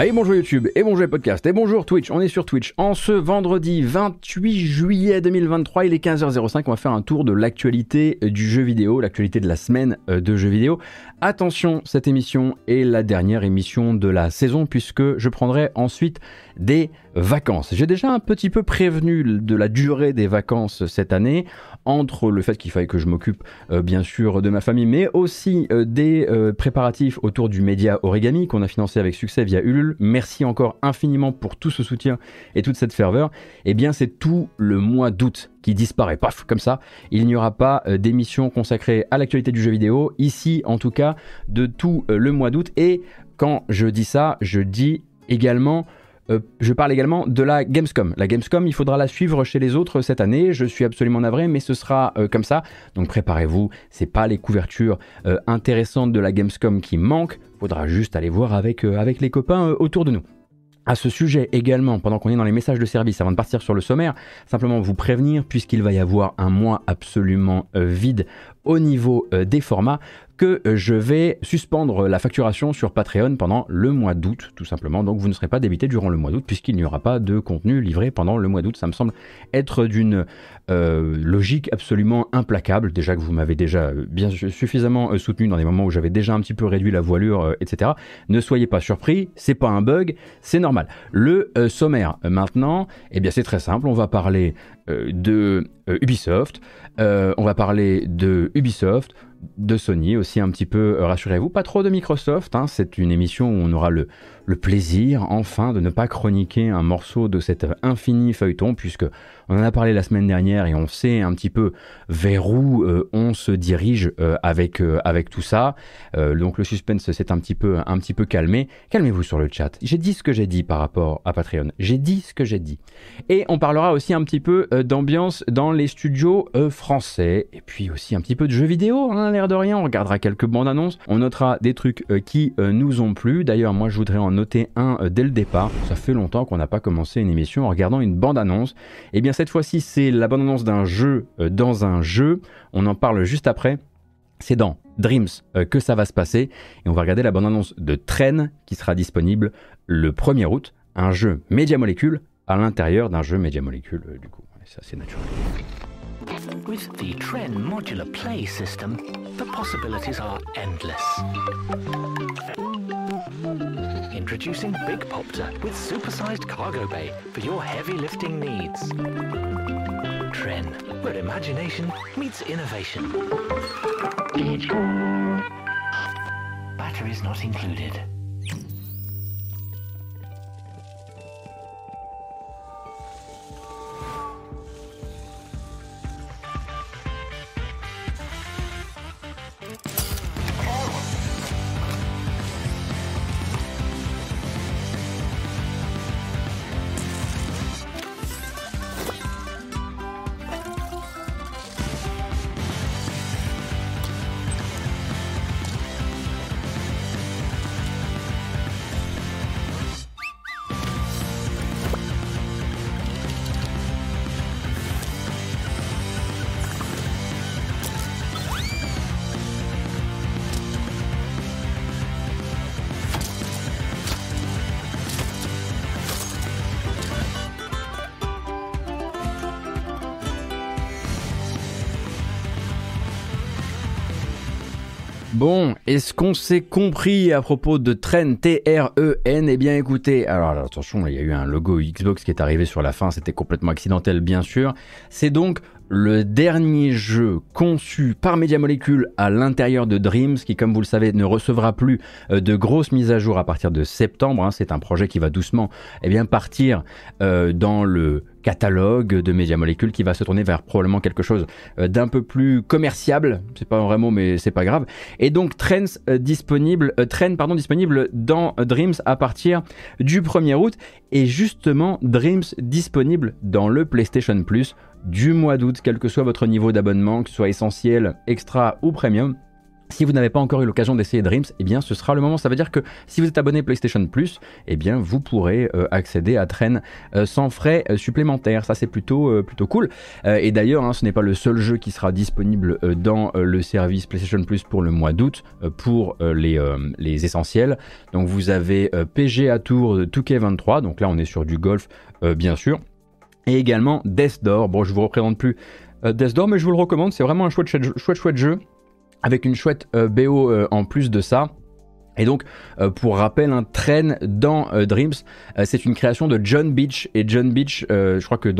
Allez, bonjour YouTube, et bonjour les podcasts, et bonjour Twitch. On est sur Twitch en ce vendredi 28 juillet 2023, il est 15h05. On va faire un tour de l'actualité du jeu vidéo, l'actualité de la semaine euh, de jeux vidéo. Attention, cette émission est la dernière émission de la saison, puisque je prendrai ensuite des vacances. J'ai déjà un petit peu prévenu de la durée des vacances cette année, entre le fait qu'il fallait que je m'occupe euh, bien sûr de ma famille, mais aussi euh, des euh, préparatifs autour du média Origami qu'on a financé avec succès via Ulule. Merci encore infiniment pour tout ce soutien et toute cette ferveur. Eh bien, c'est tout le mois d'août qui disparaît, paf, comme ça. Il n'y aura pas d'émission consacrée à l'actualité du jeu vidéo, ici en tout cas, de tout le mois d'août. Et quand je dis ça, je dis également euh, je parle également de la Gamescom. La Gamescom, il faudra la suivre chez les autres cette année. Je suis absolument navré, mais ce sera euh, comme ça. Donc préparez-vous. C'est pas les couvertures euh, intéressantes de la Gamescom qui manquent. Faudra juste aller voir avec, avec les copains autour de nous. À ce sujet également, pendant qu'on est dans les messages de service, avant de partir sur le sommaire, simplement vous prévenir, puisqu'il va y avoir un mois absolument vide au niveau des formats, que euh, je vais suspendre la facturation sur Patreon pendant le mois d'août, tout simplement. Donc vous ne serez pas débité durant le mois d'août, puisqu'il n'y aura pas de contenu livré pendant le mois d'août. Ça me semble être d'une euh, logique absolument implacable. Déjà que vous m'avez déjà bien suffisamment euh, soutenu dans des moments où j'avais déjà un petit peu réduit la voilure, etc. Ne soyez pas surpris, c'est pas un bug, c'est normal. Le sommaire maintenant, eh bien c'est très simple. On va parler de Ubisoft, on va parler de Ubisoft, de Sony aussi un petit peu, rassurez-vous, pas trop de Microsoft, hein. c'est une émission où on aura le, le plaisir enfin de ne pas chroniquer un morceau de cet infini feuilleton, puisque on en a parlé la semaine dernière et on sait un petit peu vers où euh, on se dirige euh, avec, euh, avec tout ça. donc le suspense s'est un petit peu, un petit peu calmé. Calmez-vous sur le chat. J'ai dit ce que j'ai dit par rapport à Patreon. J'ai dit ce que j'ai dit. Et on parlera aussi un petit peu d'ambiance dans les studios français et puis aussi un petit peu de jeux vidéo. Hein, l'air de rien. On regardera quelques bandes annonces. On notera des trucs qui nous ont plu. D'ailleurs, moi, je voudrais en noter un dès le départ. Ça fait longtemps qu'on n'a pas commencé une émission en regardant une bande annonce. Et eh bien cette fois-ci, c'est l'abondance d'un jeu euh, dans un jeu. On en parle juste après. C'est dans Dreams euh, que ça va se passer. Et on va regarder la bande-annonce de Train qui sera disponible le 1er août. Un jeu Media Molecule à l'intérieur d'un jeu Media Molecule, euh, du coup. C'est assez naturel. Introducing Big Popter with supersized cargo bay for your heavy lifting needs. Tren, where imagination meets innovation. Batteries not included. Bon, est-ce qu'on s'est compris à propos de Tren T-R-E-N Eh bien écoutez, alors, attention, il y a eu un logo Xbox qui est arrivé sur la fin, c'était complètement accidentel bien sûr. C'est donc le dernier jeu conçu par Media Molecule à l'intérieur de Dreams, qui comme vous le savez ne recevra plus euh, de grosses mises à jour à partir de septembre. Hein. C'est un projet qui va doucement eh bien, partir euh, dans le catalogue de Media Molecule qui va se tourner vers probablement quelque chose euh, d'un peu plus commerciable. C'est pas un vrai mot, mais c'est pas grave. Et donc Trends disponible, Trend pardon disponible dans Dreams à partir du 1er août et justement Dreams disponible dans le PlayStation Plus du mois d'août, quel que soit votre niveau d'abonnement, que ce soit essentiel, extra ou premium. Si vous n'avez pas encore eu l'occasion d'essayer Dreams, eh bien ce sera le moment. Ça veut dire que si vous êtes abonné PlayStation Plus, eh bien vous pourrez euh, accéder à Train euh, sans frais euh, supplémentaires. Ça c'est plutôt plutôt cool. et d'ailleurs, hein, ce n'est pas le seul jeu qui sera disponible dans le service PlayStation Plus pour le mois d'août pour les, essentiels. Donc vous avez PG à Tour de 2K23. Donc là on est sur du golf bien sûr. Et également Death Door. Bon je vous représente plus Death Door, mais je vous le recommande. C'est vraiment un chouette, chouette jeu avec une chouette euh, BO euh, en plus de ça. Et donc, euh, pour rappel, un train dans Dreams, c'est une création de John Beach. Et John Beach, je crois que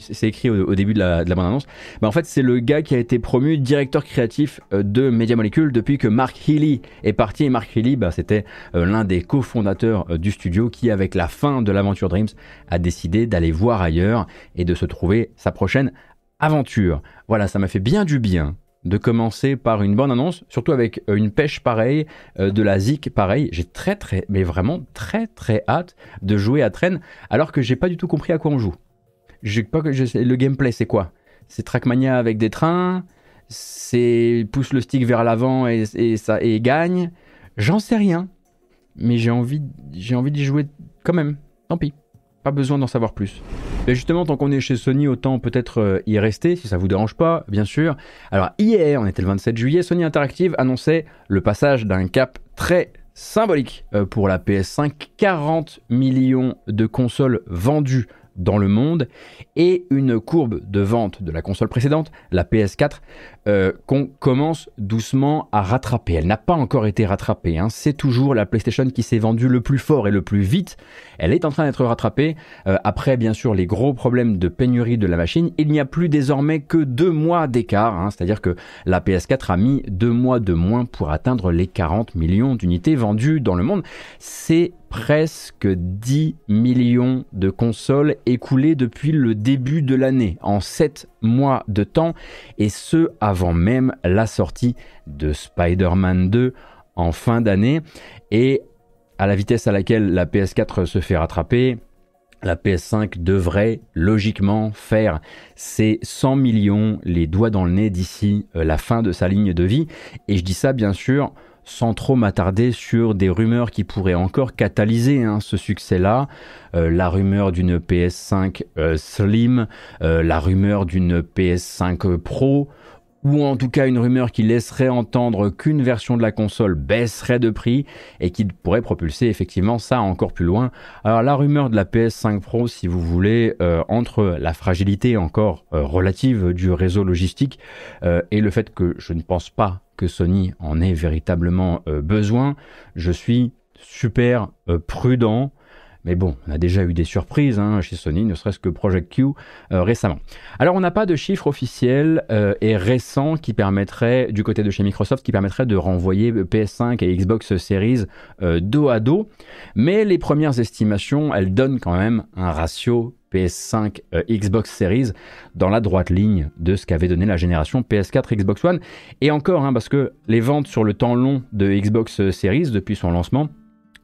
c'est écrit au, début de la, de la bande-annonce. En fait, c'est le gars qui a été promu directeur créatif de Media Molecule depuis que Mark Healy est parti. Et Mark Healy, bah, c'était l'un des cofondateurs du studio qui, avec la fin de l'aventure Dreams, a décidé d'aller voir ailleurs et de se trouver sa prochaine aventure. Voilà, ça m'a fait bien du bien de commencer par une bonne annonce, surtout avec euh, une pêche pareille, euh, de la zik pareil. J'ai très très, mais vraiment très très hâte de jouer à Train, alors que j'ai pas du tout compris à quoi on joue. J'ai pas que je le gameplay c'est quoi? C'est Trackmania avec des trains, c'est pousse le stick vers l'avant et, ça et gagne. J'en sais rien, mais j'ai envie j'ai envie d'y jouer quand même. Tant pis, pas besoin d'en savoir plus. Mais justement, tant qu'on est chez Sony, autant peut-être euh, y rester, si ça vous dérange pas, bien sûr. Alors hier, on était le 27 juillet, Sony Interactive annonçait le passage d'un cap très symbolique euh, pour la PS5, 40 millions de consoles vendues dans le monde et une courbe de vente de la console précédente, la PS4, euh, qu'on commence doucement à rattraper. Elle n'a pas encore été rattrapée. Hein. C'est toujours la PlayStation qui s'est vendue le plus fort et le plus vite. Elle est en train d'être rattrapée. Euh, après, bien sûr, les gros problèmes de pénurie de la machine. Il n'y a plus désormais que deux mois d'écart. Hein. C'est-à-dire que la PS4 a mis deux mois de moins pour atteindre les 40 millions d'unités vendues dans le monde. C'est presque 10 millions de consoles écoulées depuis le début de l'année, en 7 mois de temps, et ce avant même la sortie de Spider-Man 2 en fin d'année. Et à la vitesse à laquelle la PS4 se fait rattraper, la PS5 devrait logiquement faire ses 100 millions les doigts dans le nez d'ici euh, la fin de sa ligne de vie. Et je dis ça bien sûr sans trop m'attarder sur des rumeurs qui pourraient encore catalyser hein, ce succès-là. Euh, la rumeur d'une PS5 euh, Slim, euh, la rumeur d'une PS5 Pro, ou en tout cas une rumeur qui laisserait entendre qu'une version de la console baisserait de prix et qui pourrait propulser effectivement ça encore plus loin. Alors la rumeur de la PS5 Pro, si vous voulez, entre la fragilité encore relative du réseau logistique et le fait que je ne pense pas que Sony en ait véritablement euh, besoin. Je suis super euh, prudent. Mais bon, on a déjà eu des surprises hein, chez Sony, ne serait-ce que Project Q euh, récemment. Alors on n'a pas de chiffres officiels et récents qui permettraient, du côté de chez Microsoft, qui permettraient de renvoyer PS5 et Xbox Series dos à dos. Mais les premières estimations, elles donnent quand même un ratio PS5, euh, Xbox Series dans la droite ligne de ce qu'avait donné la génération PS4, Xbox One. Et encore, hein, parce que les ventes sur le temps long de Xbox Series depuis son lancement,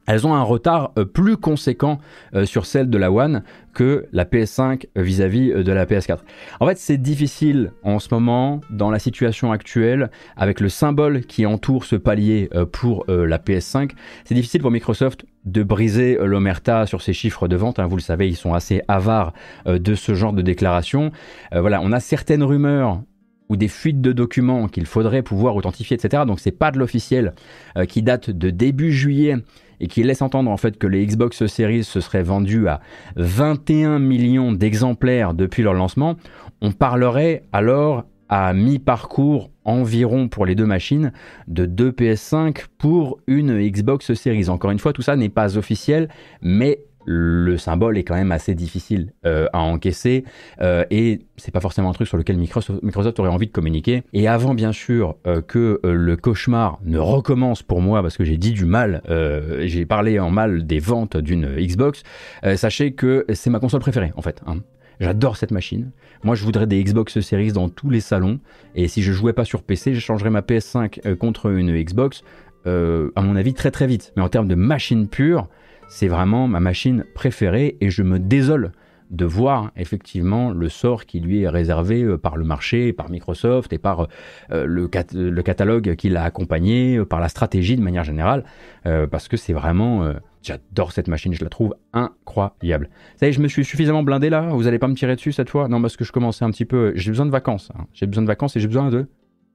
elles ont un retard euh, plus conséquent euh, sur celle de la One que la PS5 vis-à-vis de la PS4. En fait, c'est difficile en ce moment, dans la situation actuelle, avec le symbole qui entoure ce palier pour la PS5, c'est difficile pour Microsoft de briser l'omerta sur ces chiffres de vente. Hein. Vous le savez, ils sont assez avares euh, de ce genre de déclaration. Euh, voilà, on a certaines rumeurs ou des fuites de documents qu'il faudrait pouvoir authentifier, etc. Donc c'est pas de l'officiel euh, qui date de début juillet et qui laisse entendre en fait que les Xbox Series se seraient vendus à 21 millions d'exemplaires depuis leur lancement. On parlerait alors à mi-parcours environ pour les deux machines de 2 PS5 pour une Xbox Series. Encore une fois, tout ça n'est pas officiel, mais le symbole est quand même assez difficile euh, à encaisser euh, et c'est pas forcément un truc sur lequel Microsoft, aurait envie de communiquer. Et avant bien sûr euh, que le cauchemar ne recommence pour moi parce que j'ai dit du mal, j'ai parlé en mal des ventes d'une Xbox, sachez que c'est ma console préférée en fait. Hein. J'adore cette machine. Moi, je voudrais des Xbox Series dans tous les salons. Et si je jouais pas sur PC, je changerais ma PS5 euh, contre une Xbox, euh, à mon avis, très très vite. Mais en termes de machine pure, c'est vraiment ma machine préférée. Et je me désole de voir effectivement le sort qui lui est réservé euh, par le marché, par Microsoft et par euh, le, le, catalogue qui l'a accompagné, par la stratégie de manière générale, parce que c'est vraiment... J'adore cette machine, je la trouve incroyable. Ça y est, je me suis suffisamment blindé là, vous allez pas me tirer dessus cette fois? Non, parce que je commençais un petit peu... J'ai besoin de vacances, hein. j'ai besoin de vacances et j'ai besoin de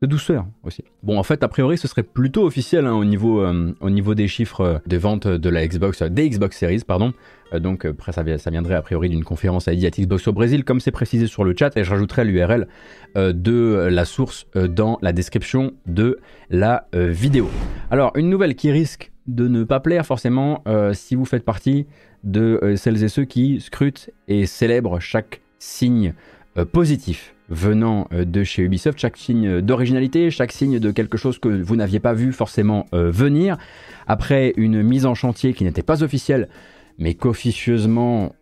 de douceur aussi. Bon, en fait, a priori, ce serait plutôt officiel hein, au, niveau, euh, au niveau des chiffres de vente de la Xbox, des Xbox Series, pardon. Euh, donc, après, ça, viendrait a priori d'une conférence à Idiot Xbox au Brésil, comme c'est précisé sur le chat, et je rajouterai l'URL euh, de la source dans la description de la vidéo. Alors, une nouvelle qui risque de ne pas plaire forcément si vous faites partie de celles et ceux qui scrutent et célèbrent chaque signe positif venant euh, de chez Ubisoft, chaque signe d'originalité, chaque signe de quelque chose que vous n'aviez pas vu forcément euh, venir, après une mise en chantier qui n'était pas officielle, mais qu'officieusement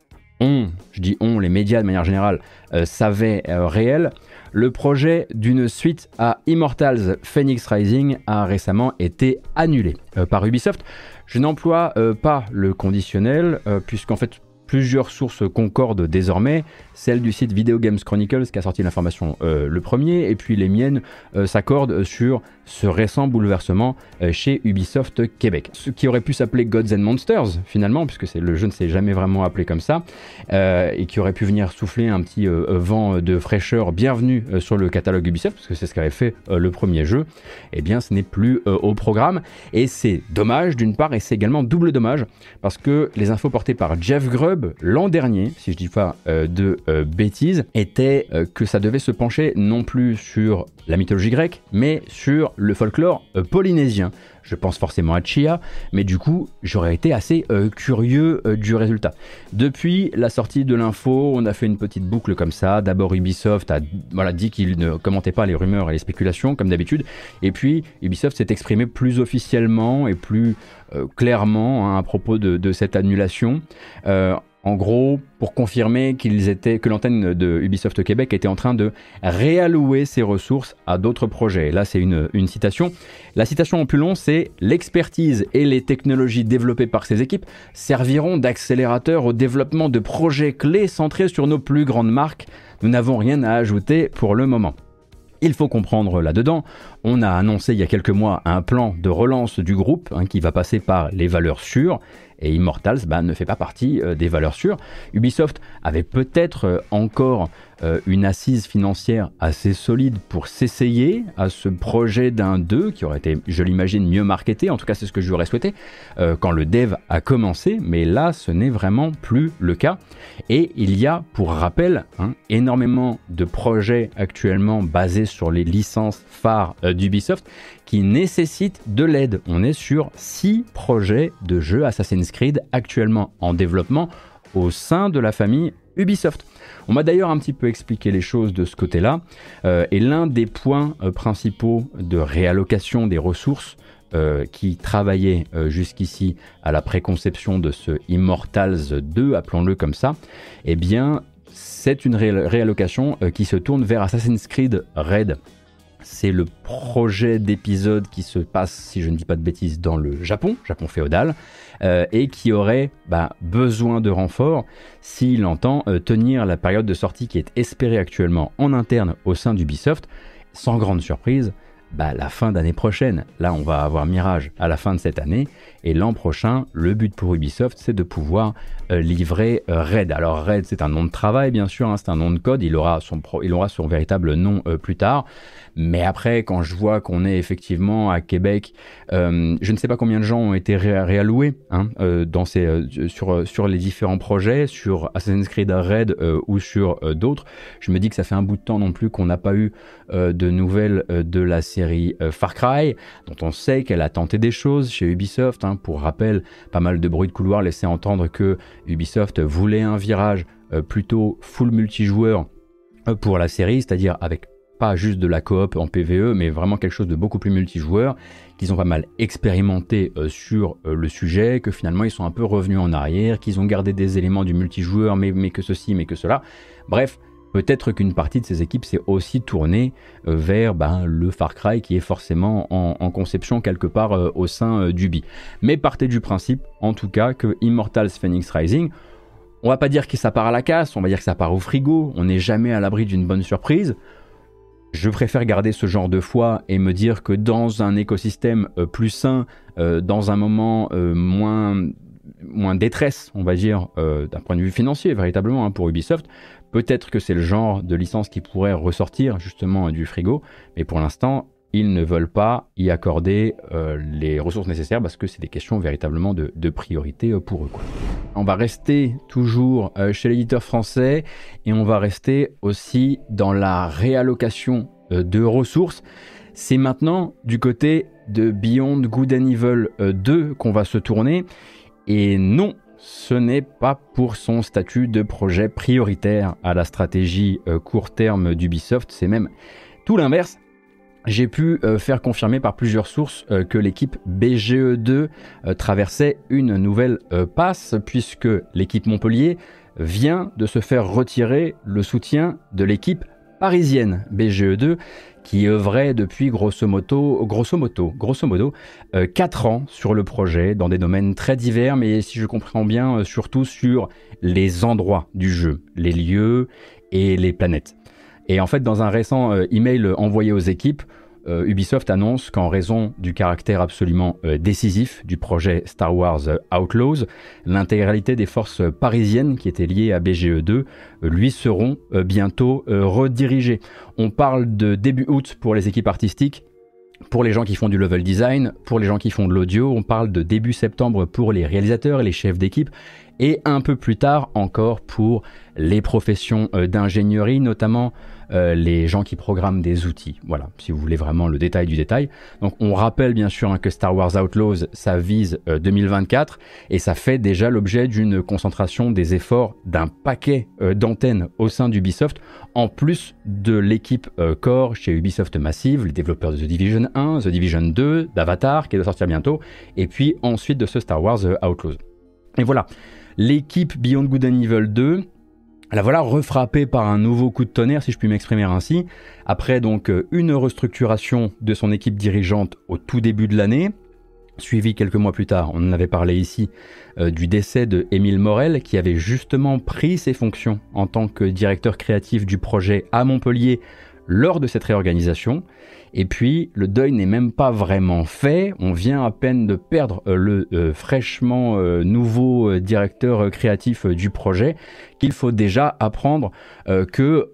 on, je dis on, les médias de manière générale, euh, savaient réel, le projet d'une suite à Immortals Phoenix Rising a récemment été annulé par Ubisoft. Je n'emploie pas le conditionnel, puisqu'en fait plusieurs sources concordent désormais celle du site Video Games Chronicles qui a sorti l'information euh, le premier, et puis les miennes euh, s'accordent sur ce récent bouleversement euh, chez Ubisoft Québec. Ce qui aurait pu s'appeler Gods and Monsters finalement, puisque le jeu ne s'est jamais vraiment appelé comme ça, et qui aurait pu venir souffler un petit vent de fraîcheur bienvenue sur le catalogue Ubisoft, parce que c'est ce qu'avait fait le premier jeu, eh bien ce n'est plus au programme, et c'est dommage d'une part, et c'est également double dommage, parce que les infos portées par Jeff Grubb l'an dernier, si je dis pas de euh, bêtise était euh, que ça devait se pencher non plus sur la mythologie grecque, mais sur le folklore euh, polynésien. Je pense forcément à Chia, mais du coup, j'aurais été assez curieux du résultat. Depuis la sortie de l'info, on a fait une petite boucle comme ça. D'abord, Ubisoft a dit qu'il ne commentait pas les rumeurs et les spéculations, comme d'habitude. Et puis, Ubisoft s'est exprimé plus officiellement et plus clairement hein, à propos de, cette annulation. En gros, pour confirmer que l'antenne de Ubisoft Québec était en train de réallouer ses ressources à d'autres projets. Là, c'est une, citation. La citation en plus long, c'est L'expertise et les technologies développées par ces équipes serviront d'accélérateur au développement de projets clés centrés sur nos plus grandes marques. Nous n'avons rien à ajouter pour le moment. Il faut comprendre là-dedans, on a annoncé il y a quelques mois un plan de relance du groupe hein, qui va passer par les valeurs sûres et Immortals bah, ne fait pas partie euh, des valeurs sûres. Ubisoft avait peut-être euh, encore euh, une assise financière assez solide pour s'essayer à ce projet d'un 2 qui aurait été, je l'imagine, mieux marketé. En tout cas, c'est ce que j'aurais souhaité quand le dev a commencé. Mais là, ce n'est vraiment plus le cas. Et il y a, pour rappel, hein, énormément de projets actuellement basés sur les licences phares d'Ubisoft qui nécessite de l'aide. On est sur 6 projets de jeux Assassin's Creed actuellement en développement au sein de la famille Ubisoft. On m'a d'ailleurs un petit peu expliqué les choses de ce côté-là, euh, et l'un des points euh, principaux de réallocation des ressources euh, qui travaillaient jusqu'ici à la préconception de ce Immortals 2, appelons-le comme ça, eh bien c'est une réallocation qui se tourne vers Assassin's Creed Red c'est le projet d'épisode qui se passe, si je ne dis pas de bêtises, dans le Japon, Japon féodal, euh, et qui aurait bah, besoin de renfort s'il entend euh, tenir la période de sortie qui est espérée actuellement en interne au sein d'Ubisoft. Sans grande surprise, bah, la fin d'année prochaine. Là, on va avoir Mirage à la fin de cette année. Et l'an prochain, le but pour Ubisoft, c'est de pouvoir euh, livrer euh, Red. Alors Red, c'est un nom de travail, bien sûr, hein, c'est un nom de code. Il aura son, il aura son véritable nom euh, plus tard. Mais après, quand je vois qu'on est effectivement à Québec, je ne sais pas combien de gens ont été réalloués hein, dans ces, sur, sur les différents projets, sur Assassin's Creed Red ou sur d'autres. Je me dis que ça fait un bout de temps non plus qu'on n'a pas eu de nouvelles de la série Far Cry, dont on sait qu'elle a tenté des choses chez Ubisoft. Hein. Pour rappel, pas mal de bruit de couloir laissait entendre que Ubisoft voulait un virage euh, plutôt full multijoueur euh, pour la série, c'est-à-dire avec pas juste de la coop en PVE, mais vraiment quelque chose de beaucoup plus multijoueur, qu'ils ont pas mal expérimenté euh, sur le sujet, que finalement ils sont un peu revenus en arrière, qu'ils ont gardé des éléments du multijoueur, mais, mais que ceci, mais que cela. Bref, Peut-être qu'une partie de ces équipes s'est aussi tournée euh, vers ben, le Far Cry qui est forcément en, conception quelque part euh, au sein euh, d'Ubi. Mais partez du principe, en tout cas, que Immortals Phoenix Rising, on va pas dire que ça part à la casse, on va dire que ça part au frigo, on n'est jamais à l'abri d'une bonne surprise. Je préfère garder ce genre de foi et me dire que dans un écosystème plus sain, dans un moment moins, moins détresse, on va dire, d'un point de vue financier, véritablement, hein, pour Ubisoft, peut-être que c'est le genre de licence qui pourrait ressortir justement du frigo, mais pour l'instant, ils ne veulent pas y accorder les ressources nécessaires parce que c'est des questions véritablement de, priorité pour eux. On va rester toujours chez l'éditeur français et on va rester aussi dans la réallocation de ressources. C'est maintenant du côté de Beyond Good and Evil 2 qu'on va se tourner. Et non, ce n'est pas pour son statut de projet prioritaire à la stratégie court terme d'Ubisoft, c'est même tout l'inverse. J'ai pu euh, faire confirmer par plusieurs sources euh, que l'équipe BGE2 euh, traversait une nouvelle passe puisque l'équipe Montpellier vient de se faire retirer le soutien de l'équipe parisienne BGE2 qui œuvrait depuis grosso modo, grosso modo 4 ans sur le projet dans des domaines très divers mais si je comprends bien surtout sur les endroits du jeu, les lieux et les planètes. Et en fait, dans un récent euh, email envoyé aux équipes, euh, Ubisoft annonce qu'en raison du caractère absolument euh, décisif du projet Star Wars Outlaws, l'intégralité des forces parisiennes qui étaient liées à BGE2 lui seront bientôt redirigées. On parle de début août pour les équipes artistiques. Pour les gens qui font du level design, pour les gens qui font de l'audio, on parle de début septembre pour les réalisateurs et les chefs d'équipe, et un peu plus tard encore pour les professions d'ingénierie, notamment euh, les gens qui programment des outils. Voilà, si vous voulez vraiment le détail du détail. Donc on rappelle bien sûr hein, que Star Wars Outlaws, ça vise 2024 euh, et ça fait déjà l'objet d'une concentration des efforts d'un paquet euh, d'antennes au sein d'Ubisoft, en plus de l'équipe core chez Ubisoft Massive, les développeurs de The Division 1, The Division 2, d'Avatar qui doit sortir bientôt, et puis ensuite de ce Star Wars Outlaws. Et voilà, l'équipe Beyond Good and Evil 2, la voilà refrappée par un nouveau coup de tonnerre, si je puis m'exprimer ainsi, après donc euh, une restructuration de son équipe dirigeante au tout début de l'année, suivi quelques mois plus tard, on en avait parlé ici, euh, du décès de Émile Morel, qui avait justement pris ses fonctions en tant que directeur créatif du projet à Montpellier lors de cette réorganisation. Et puis, le deuil n'est même pas vraiment fait. On vient à peine de perdre euh, le euh, fraîchement euh, nouveau directeur créatif du projet, qu'il faut déjà apprendre que,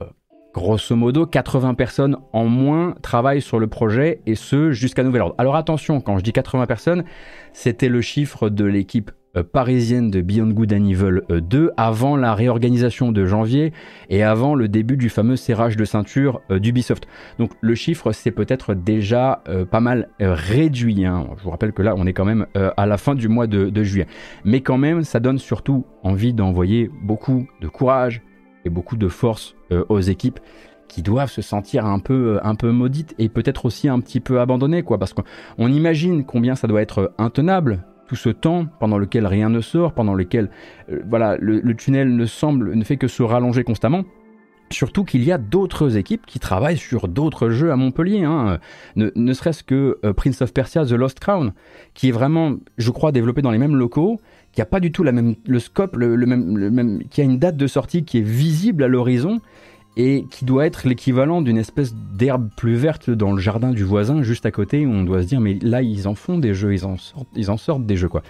grosso modo, 80 personnes en moins travaillent sur le projet, et ce, jusqu'à nouvel ordre. Alors attention, quand je dis 80 personnes, c'était le chiffre de l'équipe parisienne de Beyond Good and Evil 2 euh, avant la réorganisation de janvier et avant le début du fameux serrage de ceinture euh, d'Ubisoft. Donc le chiffre c'est peut-être déjà pas mal réduit. Hein. Je vous rappelle que là on est quand même à la fin du mois de, de, juillet. Mais quand même ça donne surtout envie d'envoyer beaucoup de courage et beaucoup de force aux équipes qui doivent se sentir un peu, un peu maudites et peut-être aussi un petit peu abandonnées, quoi, parce qu'on imagine combien ça doit être intenable tout ce temps pendant lequel rien ne sort, pendant lequel euh, voilà, le, tunnel ne semble ne fait que se rallonger constamment. Surtout qu'il y a d'autres équipes qui travaillent sur d'autres jeux à Montpellier, hein. ne, serait-ce que euh, Prince of Persia The Lost Crown, qui est vraiment, je crois, développé dans les mêmes locaux, qui a pas du tout la même, le scope, le, même, qui a une date de sortie qui est visible à l'horizon et qui doit être l'équivalent d'une espèce d'herbe plus verte dans le jardin du voisin juste à côté où on doit se dire mais là ils en font des jeux, ils en sortent, ils en sortent des jeux quoi.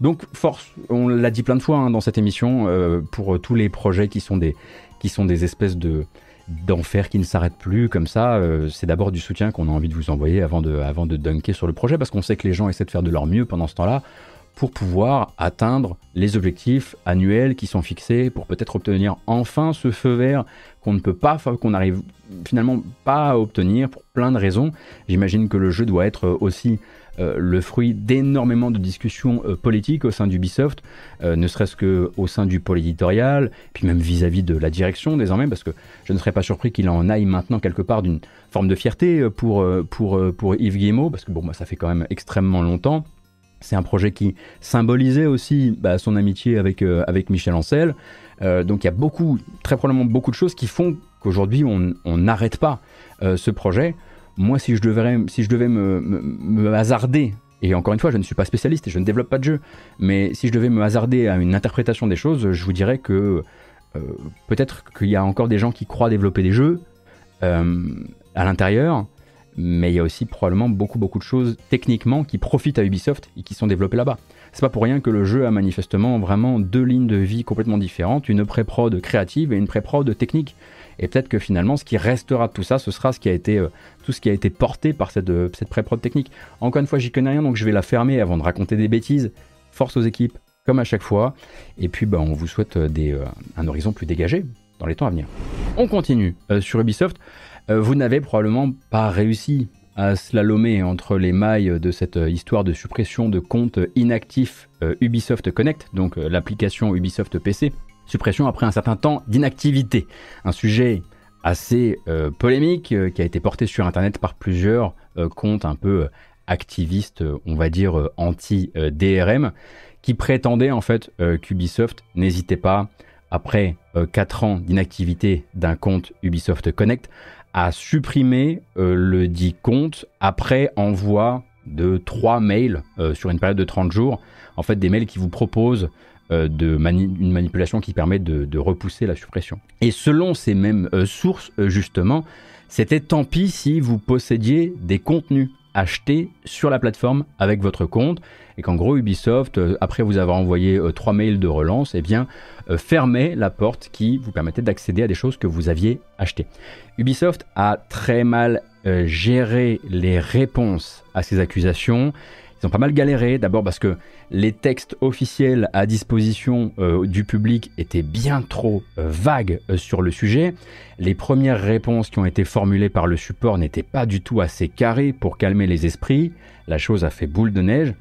Donc force, on l'a dit plein de fois hein, dans cette émission euh, pour tous les projets qui sont des qui sont des espèces de d'enfer qui ne s'arrêtent plus comme ça, euh, c'est d'abord du soutien qu'on a envie de vous envoyer avant de, avant de dunker sur le projet parce qu'on sait que les gens essaient de faire de leur mieux pendant ce temps-là pour pouvoir atteindre les objectifs annuels qui sont fixés, pour peut-être obtenir enfin ce feu vert qu'on ne peut pas, qu'on n'arrive finalement pas à obtenir pour plein de raisons. J'imagine que le jeu doit être aussi euh, le fruit d'énormément de discussions euh, politiques au sein d'Ubisoft, euh, ne serait-ce qu'au sein du pôle éditorial, puis même vis-à-vis de la direction désormais, parce que je ne serais pas surpris qu'il en aille maintenant quelque part d'une forme de fierté pour, Yves Guillemot, parce que bon, moi, ça fait quand même extrêmement longtemps. C'est un projet qui symbolisait aussi bah, son amitié avec, avec Michel Ancel. Euh, donc il y a beaucoup, très probablement beaucoup de choses qui font qu'aujourd'hui on n'arrête pas euh, ce projet. Moi, si je devais, me, hasarder Et encore une fois, je ne suis pas spécialiste et je ne développe pas de jeu. Mais si je devais me hasarder à une interprétation des choses, je vous dirais que euh, peut-être qu'il y a encore des gens qui croient développer des jeux euh, à l'intérieur, mais il y a aussi probablement beaucoup beaucoup de choses techniquement qui profitent à Ubisoft et qui sont développées là-bas. C'est pas pour rien que le jeu a manifestement vraiment deux lignes de vie complètement différentes, une pré-prod créative et une pré-prod technique. Et peut-être que finalement, ce qui restera de tout ça, ce sera euh, tout ce qui a été porté par cette, cette pré-prod technique. Encore une fois, j'y connais rien, donc je vais la fermer avant de raconter des bêtises. Force aux équipes, comme à chaque fois. Et puis, bah, on vous souhaite euh, euh, un horizon plus dégagé dans les temps à venir. On continue euh, sur Ubisoft. Vous n'avez probablement pas réussi à slalomer entre les mailles de cette histoire de suppression de comptes inactifs Ubisoft Connect, donc l'application Ubisoft PC. Suppression après un certain temps d'inactivité. Un sujet assez polémique qui a été porté sur Internet par plusieurs comptes un peu activistes, on va dire anti-DRM, qui prétendait en fait euh, qu'Ubisoft n'hésitait pas, après 4 euh, ans d'inactivité d'un compte Ubisoft Connect, à supprimer euh, le dit compte après envoi de 3 mails sur une période de 30 jours. En fait, des mails qui vous proposent de une manipulation qui permet de, repousser la suppression. Et selon ces mêmes sources, justement, c'était tant pis si vous possédiez des contenus achetés sur la plateforme avec votre compte et qu'en gros Ubisoft, euh, après vous avoir envoyé euh, trois mails de relance, eh bien euh, fermait la porte qui vous permettait d'accéder à des choses que vous aviez achetées. Ubisoft a très mal géré les réponses à ces accusations. Ils ont pas mal galéré, d'abord parce que les textes officiels à disposition du public étaient bien trop vagues sur le sujet. Les premières réponses qui ont été formulées par le support n'étaient pas du tout assez carrées pour calmer les esprits. La chose a fait boule de neige.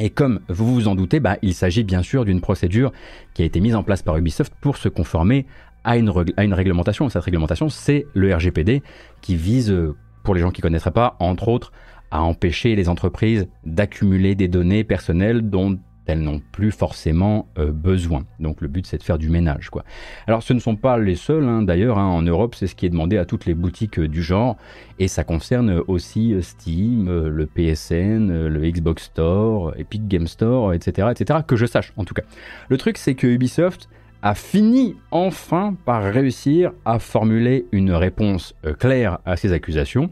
Et comme vous vous en doutez, bah, il s'agit bien sûr d'une procédure qui a été mise en place par Ubisoft pour se conformer à une, à une réglementation. Cette réglementation, c'est le RGPD qui vise, euh, pour les gens qui ne connaîtraient pas, entre autres, à empêcher les entreprises d'accumuler des données personnelles dont elles n'ont plus forcément euh, besoin. Donc le but c'est de faire du ménage. Quoi. Alors ce ne sont pas les seuls, hein. d'ailleurs hein, en Europe c'est ce qui est demandé à toutes les boutiques euh, du genre, et ça concerne aussi euh, Steam, le PSN, le Xbox Store, Epic Game Store, etc., etc., que je sache en tout cas. Le truc c'est que Ubisoft a fini enfin par réussir à formuler une réponse claire à ces accusations,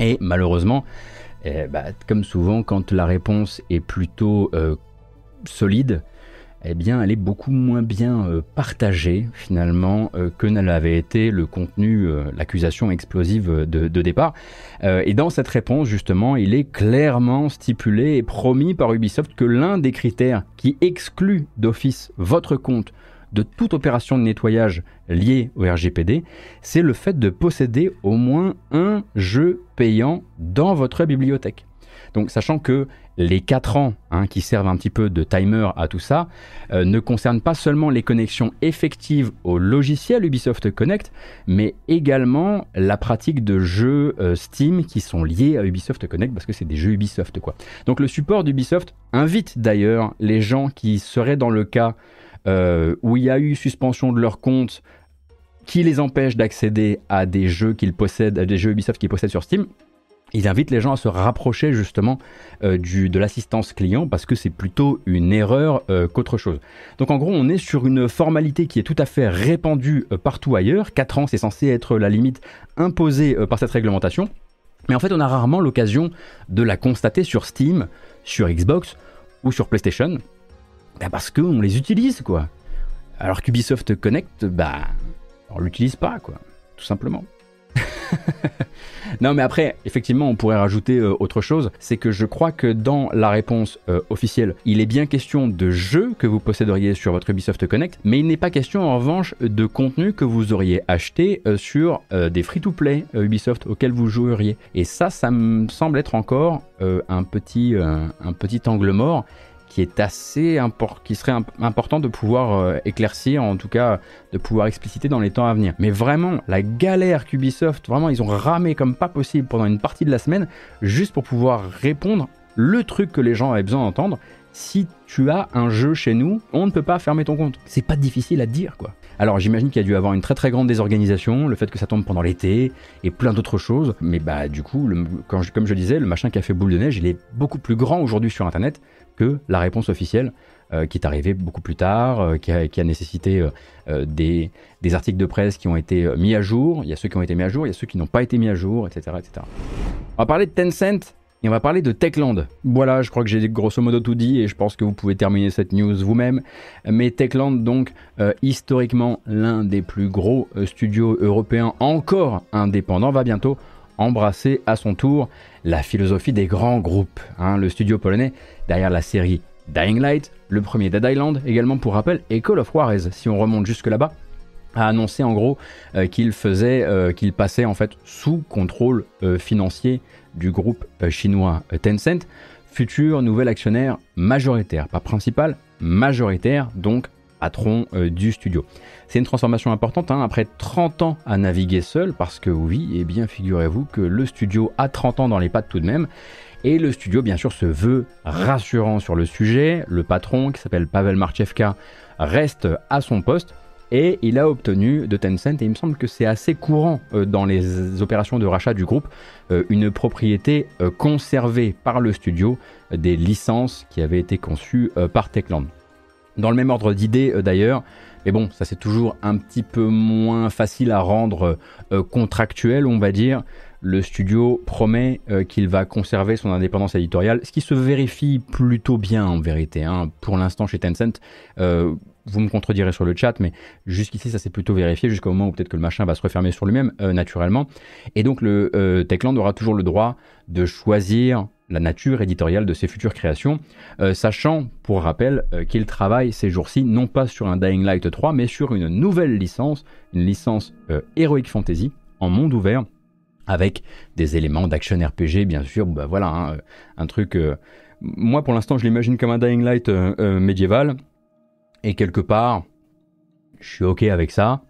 et malheureusement, eh bah, comme souvent quand la réponse est plutôt solide, eh elle est beaucoup moins bien euh, partagée finalement euh, que ne l'avait été le contenu, euh, l'accusation explosive de, de départ. et dans cette réponse, justement, il est clairement stipulé et promis par Ubisoft que l'un des critères qui exclut d'office votre compte de toute opération de nettoyage liée au RGPD, c'est le fait de posséder au moins un jeu payant dans votre bibliothèque. Donc sachant que les 4 ans hein, qui servent un petit peu de timer à tout ça euh, ne concernent pas seulement les connexions effectives au logiciel Ubisoft Connect, mais également la pratique de jeux euh, Steam qui sont liés à Ubisoft Connect parce que c'est des jeux Ubisoft quoi. Donc le support d'Ubisoft invite d'ailleurs les gens qui seraient dans le cas euh, où il y a eu suspension de leur compte qui les empêche d'accéder à des jeux qu'ils possèdent, à des jeux Ubisoft qu'ils possèdent sur Steam il invite les gens à se rapprocher justement euh, du, de l'assistance client parce que c'est plutôt une erreur euh, qu'autre chose. Donc en gros, on est sur une formalité qui est tout à fait répandue partout ailleurs. 4 ans, c'est censé être la limite imposée par cette réglementation. Mais en fait, on a rarement l'occasion de la constater sur Steam, sur Xbox ou sur PlayStation. Bah, parce qu'on les utilise, quoi. Alors qu'Ubisoft Connect, bah, on l'utilise pas, quoi. Tout simplement. non, mais après, effectivement, on pourrait rajouter euh, autre chose. C'est que je crois que dans la réponse euh, officielle, il est bien question de jeux que vous posséderiez sur votre Ubisoft Connect, mais il n'est pas question en revanche de contenu que vous auriez acheté euh, sur des free-to-play Ubisoft auxquels vous joueriez. Et ça, ça me semble être encore un, petit, un petit angle mort qui est assez qui serait important de pouvoir euh, éclaircir, en tout cas de pouvoir expliciter dans les temps à venir. Mais vraiment, la galère qu'Ubisoft, vraiment, ils ont ramé comme pas possible pendant une partie de la semaine, juste pour pouvoir répondre le truc que les gens avaient besoin d'entendre. Si tu as un jeu chez nous, on ne peut pas fermer ton compte. C'est pas difficile à dire, quoi. Alors j'imagine qu'il y a dû avoir une très très grande désorganisation, le fait que ça tombe pendant l'été et plein d'autres choses. Mais bah du coup, comme je disais, le machin qui a fait boule de neige, il est beaucoup plus grand aujourd'hui sur Internet que la réponse officielle. Euh, qui est arrivée beaucoup plus tard, euh, qui, a, nécessité euh, des, articles de presse qui ont été mis à jour. Il y a ceux qui ont été mis à jour, il y a ceux qui n'ont pas été mis à jour, etc., etc. On va parler de Tencent et on va parler de Techland. Voilà, je crois que j'ai grosso modo tout dit et je pense que vous pouvez terminer cette news vous-même. Mais Techland, donc, historiquement l'un des plus gros studios européens encore indépendants, va bientôt embrasser à son tour la philosophie des grands groupes. Hein. le studio polonais derrière la série Dying Light, le premier Dead Island également pour rappel, et Call of Juarez si on remonte jusque là-bas a annoncé en gros euh, qu'il faisait, qu'il passait en fait sous contrôle financier du groupe euh, chinois euh, Tencent, futur nouvel actionnaire majoritaire, pas principal, majoritaire, donc patron euh, du studio. C'est une transformation importante, hein, après 30 ans à naviguer seul, parce que oui, et eh bien figurez-vous que le studio a 30 ans dans les pattes tout de même, et le studio bien sûr se veut rassurant sur le sujet, le patron qui s'appelle Pavel Marchevka reste à son poste, et il a obtenu de Tencent, et il me semble que c'est assez courant euh, dans les opérations de rachat du groupe, euh, une propriété conservée par le studio des licences qui avaient été conçues par Techland. Dans le même ordre d'idées d'ailleurs, mais bon, ça c'est toujours un petit peu moins facile à rendre contractuel, on va dire. Le studio promet qu'il va conserver son indépendance éditoriale, ce qui se vérifie plutôt bien en vérité. Hein. Pour l'instant chez Tencent, vous me contredirez sur le chat, mais jusqu'ici, ça s'est plutôt vérifié jusqu'au moment où peut-être que le machin va se refermer sur lui-même, euh, naturellement. Et donc, le euh, Techland aura toujours le droit de choisir la nature éditoriale de ses futures créations, euh, sachant, pour rappel, qu'il travaille ces jours-ci non pas sur un Dying Light 3, mais sur une nouvelle licence, une licence Heroic Fantasy en monde ouvert, avec des éléments d'action RPG, bien sûr. Bah voilà, hein, un truc. moi, pour l'instant, je l'imagine comme un Dying Light médiéval et quelque part, je suis ok avec ça,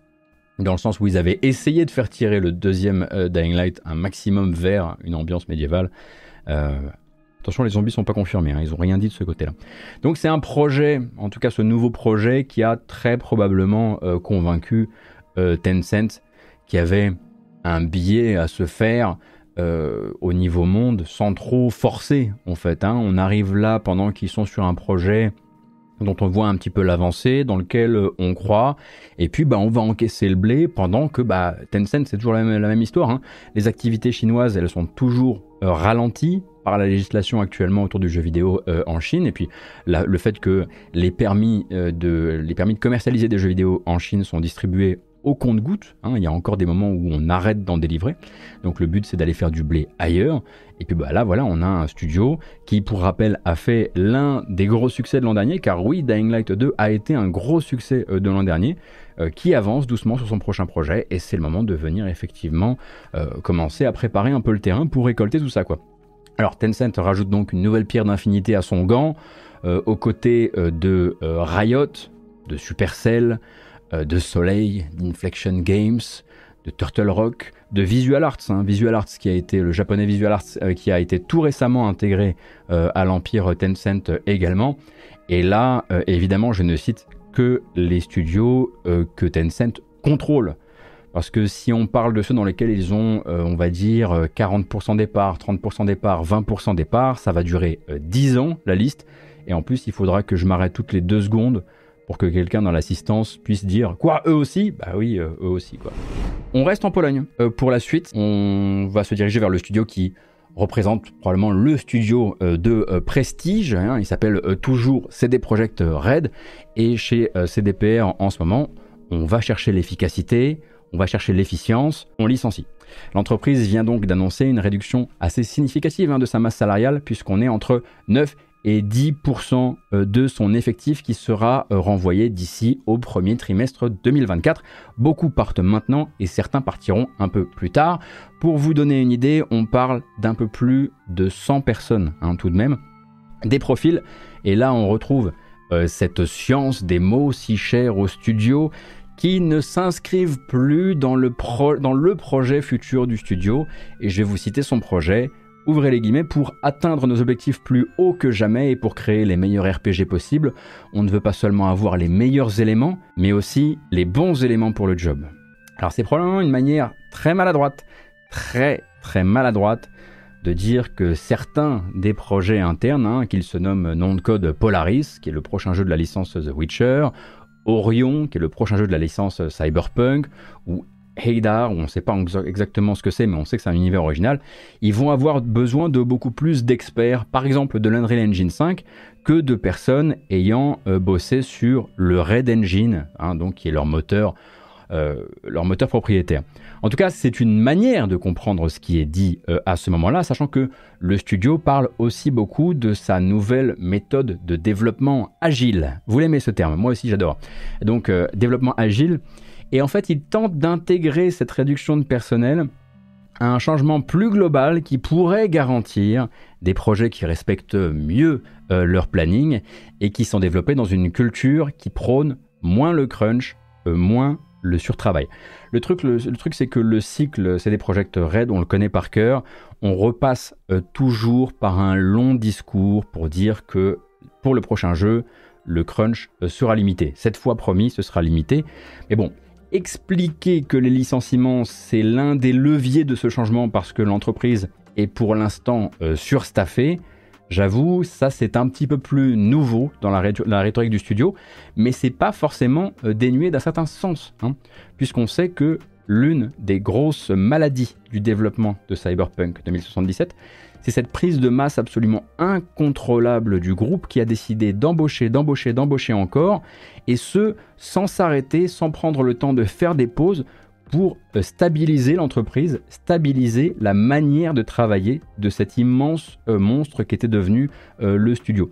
dans le sens où ils avaient essayé de faire tirer le deuxième euh, Dying Light un maximum vers une ambiance médiévale. Euh, attention, les zombies sont pas confirmés, hein, ils ont rien dit de ce côté-là. Donc c'est un projet, en tout cas ce nouveau projet, qui a très probablement euh, convaincu Tencent, qui avait un billet à se faire au niveau monde sans trop forcer en fait. Hein. On arrive là pendant qu'ils sont sur un projet dont on voit un petit peu l'avancée, dans lequel euh, on croit, et puis bah, on va encaisser le blé pendant que bah, Tencent, c'est toujours la même, histoire. Hein. Les activités chinoises, elles sont toujours euh, ralenties par la législation actuellement autour du jeu vidéo euh, en Chine, et puis le fait que les permis, de, les permis de commercialiser des jeux vidéo en Chine sont distribués au compte-goutte. Hein. il y a encore des moments où on arrête d'en délivrer. Donc le but c'est d'aller faire du blé ailleurs. Et puis bah là voilà, on a un studio qui pour rappel a fait l'un des gros succès de l'an dernier, car oui, Dying Light 2 a été un gros succès euh, de l'an dernier, euh, qui avance doucement sur son prochain projet. Et c'est le moment de venir effectivement euh, commencer à préparer un peu le terrain pour récolter tout ça quoi. Alors Tencent rajoute donc une nouvelle pierre d'infinité à son gant, aux côtés de Riot, de Supercell, de Soleil, d'Inflection Games, de Turtle Rock, de Visual Arts. Hein. Visual Arts qui a été le japonais Visual Arts euh, qui a été tout récemment intégré euh, à l'empire Tencent également. Et là, évidemment, je ne cite que les studios que Tencent contrôle. Parce que si on parle de ceux dans lesquels ils ont, on va dire, 40% des parts, 30% des parts, 20% des parts, ça va durer 10 ans, la liste. Et en plus, il faudra que je m'arrête toutes les deux secondes pour que quelqu'un dans l'assistance puisse dire quoi eux aussi? Bah oui euh, eux aussi quoi on reste en Pologne euh, pour la suite on va se diriger vers le studio qui représente probablement le studio euh, de prestige hein. il s'appelle toujours CD Projekt Red et chez CDPR en ce moment on va chercher l'efficacité on va chercher l'efficience, on licencie. L'entreprise vient donc d'annoncer une réduction assez significative hein, de sa masse salariale, puisqu'on est entre 9 et 10% euh, de son effectif qui sera euh, renvoyé d'ici au premier trimestre 2024. Beaucoup partent maintenant et certains partiront un peu plus tard. Pour vous donner une idée, on parle d'un peu plus de 100 personnes hein, tout de même. Des profils, et là on retrouve euh, cette science des mots si chers au studio qui ne s'inscrivent plus dans le, dans le projet futur du studio. Et je vais vous citer son projet ouvrez les guillemets, pour atteindre nos objectifs plus haut que jamais et pour créer les meilleurs RPG possibles, on ne veut pas seulement avoir les meilleurs éléments, mais aussi les bons éléments pour le job. Alors c'est probablement une manière très maladroite, très très maladroite, de dire que certains des projets internes, hein, qu'ils se nomment nom de code Polaris, qui est le prochain jeu de la licence The Witcher, Orion, qui est le prochain jeu de la licence Cyberpunk, ou Heydar, on ne sait pas exactement ce que c'est, mais on sait que c'est un univers original, ils vont avoir besoin de beaucoup plus d'experts, par exemple de l'Unreal Engine 5, que de personnes ayant euh, bossé sur le Red Engine, hein, donc qui est leur moteur, euh, leur moteur propriétaire. En tout cas, c'est une manière de comprendre ce qui est dit euh, à ce moment-là, sachant que le studio parle aussi beaucoup de sa nouvelle méthode de développement agile. Vous l'aimez ce terme, moi aussi j'adore. Donc développement agile, et en fait, il tente d'intégrer cette réduction de personnel à un changement plus global qui pourrait garantir des projets qui respectent mieux euh, leur planning et qui sont développés dans une culture qui prône moins le crunch, euh, moins le surtravail. Le truc, le, truc c'est que le cycle CD Projekt Red, on le connaît par cœur, on repasse euh, toujours par un long discours pour dire que pour le prochain jeu, le crunch sera limité. Cette fois promis, ce sera limité. Mais bon, expliquer que les licenciements, c'est l'un des leviers de ce changement parce que l'entreprise est pour l'instant euh, surstaffée, j'avoue, ça c'est un petit peu plus nouveau dans la, rhétorique du studio, mais c'est pas forcément euh, dénué d'un certain sens, hein, puisqu'on sait que l'une des grosses maladies du développement de Cyberpunk 2077, c'est cette prise de masse absolument incontrôlable du groupe qui a décidé d'embaucher, d'embaucher, d'embaucher encore, et ce, sans s'arrêter, sans prendre le temps de faire des pauses pour euh, stabiliser l'entreprise, stabiliser la manière de travailler de cet immense euh, monstre qui était devenu euh, le studio.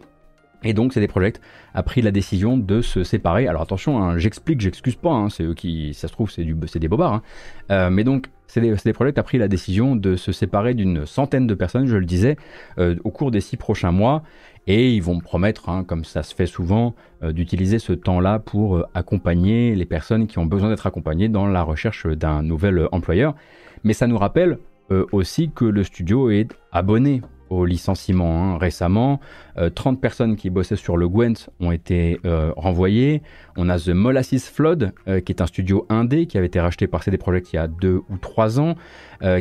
Et donc CD Projekt a pris la décision de se séparer. Alors attention, hein, j'explique, j'excuse pas, hein, c'est eux qui, ça se trouve, c'est des bobards. Hein. Mais donc CD, Projekt a pris la décision de se séparer d'une centaine de personnes, je le disais, euh, au cours des six prochains mois. Et ils vont promettre, comme ça se fait souvent, euh, d'utiliser ce temps-là pour accompagner les personnes qui ont besoin d'être accompagnées dans la recherche d'un nouvel employeur. Mais ça nous rappelle aussi que le studio est abonné au licenciement hein. récemment. 30 euh, personnes qui bossaient sur le Gwent ont été euh, renvoyées. On a The Molasses Flood, euh, qui est un studio indé qui avait été racheté par CD Projekt il y a 2 ou 3 ans,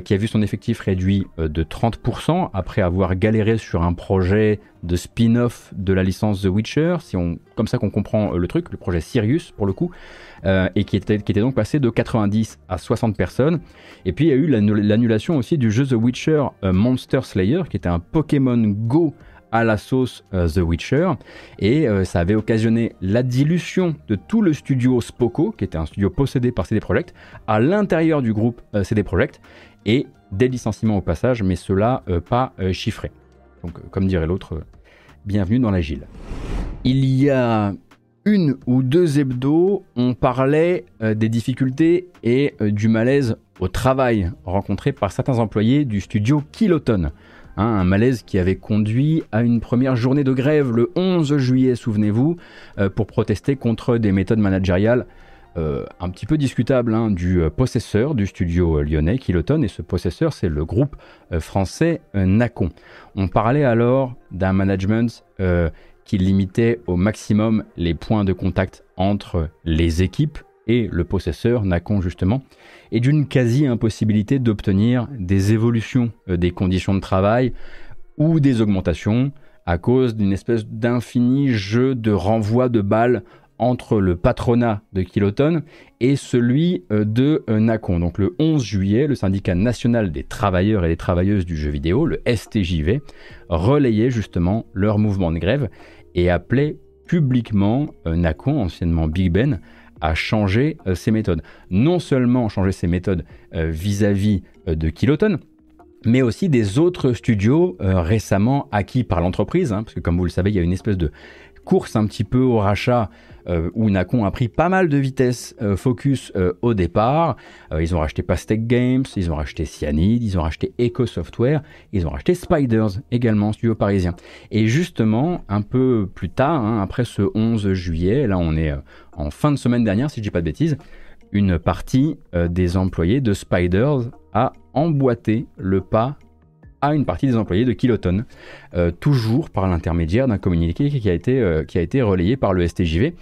qui a vu son effectif réduit de 30% après avoir galéré sur un projet de spin-off de la licence The Witcher. C'est comme ça qu'on comprend le truc, le projet Sirius pour le coup. Euh, et qui était, donc passé de 90 à 60 personnes. Et puis il y a eu l'annulation aussi du jeu The Witcher euh, Monster Slayer, qui était un Pokémon Go à la sauce euh, The Witcher et ça avait occasionné la dilution de tout le studio Spoko qui était un studio possédé par CD Projekt à l'intérieur du groupe CD Projekt et des licenciements au passage mais cela pas chiffré. Donc comme dirait l'autre bienvenue dans l'agile. Il y a une ou deux hebdos, on parlait euh, des difficultés et euh, du malaise au travail rencontré par certains employés du studio Kiloton. Hein, un malaise qui avait conduit à une première journée de grève le 11 juillet, souvenez-vous, euh, pour protester contre des méthodes managériales un petit peu discutables hein, du possesseur du studio lyonnais Kiloton. Et ce possesseur, c'est le groupe français Nacon. On parlait alors d'un management qui limitait au maximum les points de contact entre les équipes et le possesseur, Nacon justement, et d'une quasi-impossibilité d'obtenir des évolutions euh, des conditions de travail ou des augmentations à cause d'une espèce d'infini jeu de renvoi de balles entre le patronat de Kiloton et celui euh, de euh, Nacon. Donc le 11 juillet, le syndicat national des travailleurs et des travailleuses du jeu vidéo, le STJV, relayait justement leur mouvement de grève et appelait publiquement euh, Nacon, anciennement Big Ben, à changer euh, ses méthodes. Non seulement changer ses méthodes euh, vis-à-vis de Kiloton, mais aussi des autres studios récemment acquis par l'entreprise, hein, parce que comme vous le savez, il y a une espèce de course un petit peu au rachat euh, où Nacon a pris pas mal de vitesse euh, focus euh, au départ. ils ont racheté Pastec Games, ils ont racheté Cyanide, ils ont racheté Eco Software, ils ont racheté Spiders également, studio parisien. Et justement, un peu plus tard, hein, après ce 11 juillet, là on est en fin de semaine dernière si je dis pas de bêtises, une partie des employés de Spiders a emboîté le pas à une partie des employés de Kiloton, euh, toujours par l'intermédiaire d'un communiqué qui a, été, euh, qui a été relayé par le STJV.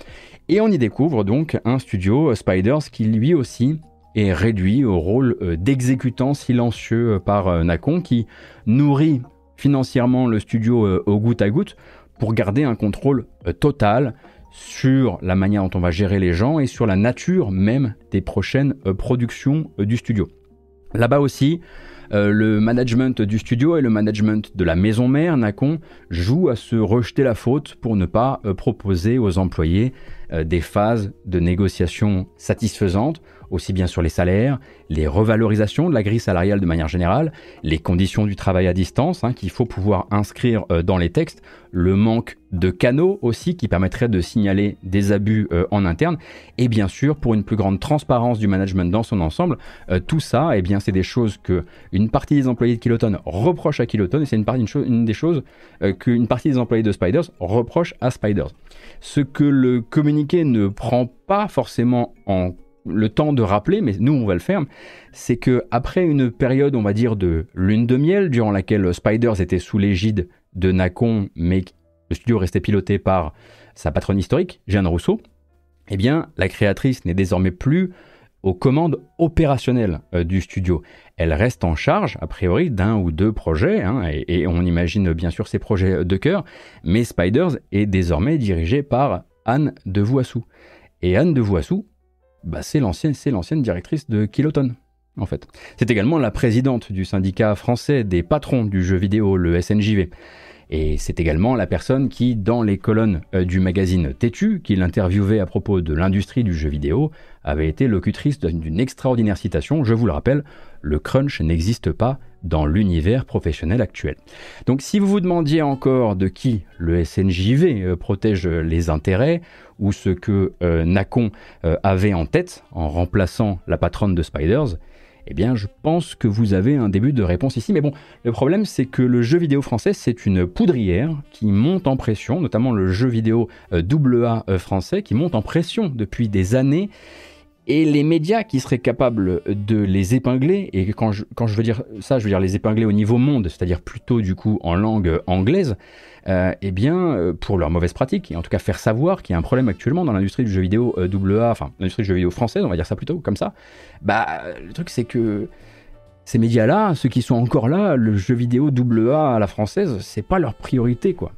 Et on y découvre donc un studio, euh, Spiders, qui lui aussi est réduit au rôle d'exécutant silencieux par Nacon, qui nourrit financièrement le studio au goutte à goutte pour garder un contrôle total sur la manière dont on va gérer les gens et sur la nature même des prochaines productions du studio. Là-bas aussi, euh, le management du studio et le management de la maison mère, Nacon, jouent à se rejeter la faute pour ne pas euh, proposer aux employés des phases de négociation satisfaisantes, aussi bien sur les salaires, les revalorisations de la grille salariale de manière générale, les conditions du travail à distance hein, qu'il faut pouvoir inscrire dans les textes, le manque de canaux aussi qui permettrait de signaler des abus en interne, et bien sûr pour une plus grande transparence du management dans son ensemble, tout ça, eh bien c'est des choses que une partie des employés de Kiloton reproche à Kiloton, et c'est une, une, des choses qu'une partie des employés de Spiders reproche à Spiders. Ce que le ne prend pas forcément en le temps de rappeler, mais nous on va le faire, c'est que après une période, on va dire, de lune de miel, durant laquelle Spiders était sous l'égide de Nacon, mais le studio restait piloté par sa patronne historique, Jeanne Rousseau, eh bien, la créatrice n'est désormais plus aux commandes opérationnelles euh, du studio. Elle reste en charge, a priori, d'un ou deux projets, hein, et, on imagine bien sûr ces projets de cœur, mais Spiders est désormais dirigé par Anne de Voissou. Et Anne de Voissou, bah, c'est l'ancienne, directrice de Kiloton. En fait. C'est également la présidente du syndicat français des patrons du jeu vidéo, le SNJV. Et c'est également la personne qui, dans les colonnes euh, du magazine Têtu, qu'il interviewait à propos de l'industrie du jeu vidéo, avait été locutrice d'une extraordinaire citation. Je vous le rappelle, le crunch n'existe pas dans l'univers professionnel actuel. Donc si vous vous demandiez encore de qui le SNJV euh, protège les intérêts, ou ce que euh, Nacon avait en tête en remplaçant la patronne de Spiders, eh bien, je pense que vous avez un début de réponse ici. Mais bon, le problème, c'est que le jeu vidéo français, c'est une poudrière qui monte en pression, notamment le jeu vidéo AA euh, français, qui monte en pression depuis des années. Et les médias qui seraient capables de les épingler, et quand je, quand je veux dire ça, je veux dire les épingler au niveau monde, c'est-à-dire plutôt du coup en langue anglaise, euh, eh bien, euh, pour leur mauvaise pratique, et en tout cas faire savoir qu'il y a un problème actuellement dans l'industrie du jeu vidéo euh, AA, enfin l'industrie du jeu vidéo française, on va dire ça plutôt comme ça, bah le truc c'est que ces médias-là, ceux qui sont encore là, le jeu vidéo AA à la française, c'est pas leur priorité quoi.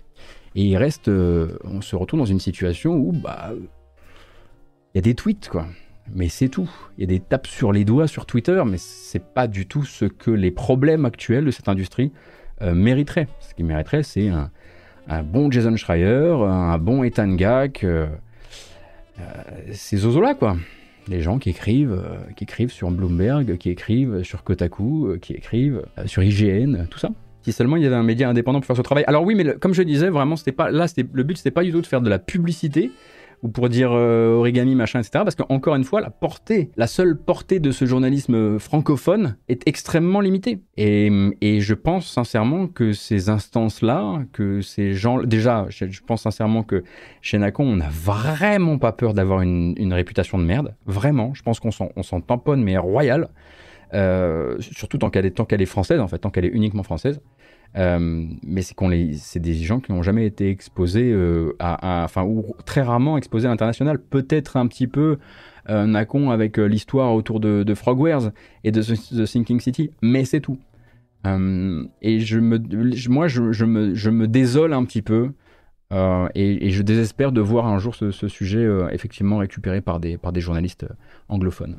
Et il reste, on se retrouve dans une situation où bah il y a des tweets quoi mais c'est tout. Il y a des tapes sur les doigts sur Twitter, mais c'est pas du tout ce que les problèmes actuels de cette industrie mériteraient. Ce qui mériterait, c'est un, bon Jason Schreier, un bon Ethan Gack, euh, euh, ces oiseaux-là, quoi. Des gens qui écrivent, euh, qui écrivent sur Bloomberg, qui écrivent sur Kotaku, qui écrivent sur IGN, tout ça. Si seulement il y avait un média indépendant pour faire ce travail. Alors oui, mais comme je disais, vraiment, c'était pas là, le but, c'était pas du tout de faire de la publicité, ou pour dire euh, origami, machin, etc. Parce qu'encore une fois, la portée, la seule portée de ce journalisme francophone est extrêmement limitée. Et, je pense sincèrement que ces instances-là, que ces gens, déjà, je, pense sincèrement que chez Nacon, on n'a vraiment pas peur d'avoir une, réputation de merde. Vraiment, je pense qu'on s'en tamponne, mais royal. Euh, surtout tant est, tant qu'elle est française, en fait, tant qu'elle est uniquement française. Euh, mais c'est qu'on les, c'est des gens qui n'ont jamais été exposés euh, à, enfin ou très rarement exposés à l'international. Peut-être un petit peu euh, Nacon avec l'histoire autour de, Frogwares et de The, Sinking City, mais c'est tout. et je me, moi, je, me, je me désole un petit peu euh, et, je désespère de voir un jour ce, sujet euh, effectivement récupéré par des, journalistes euh, anglophones.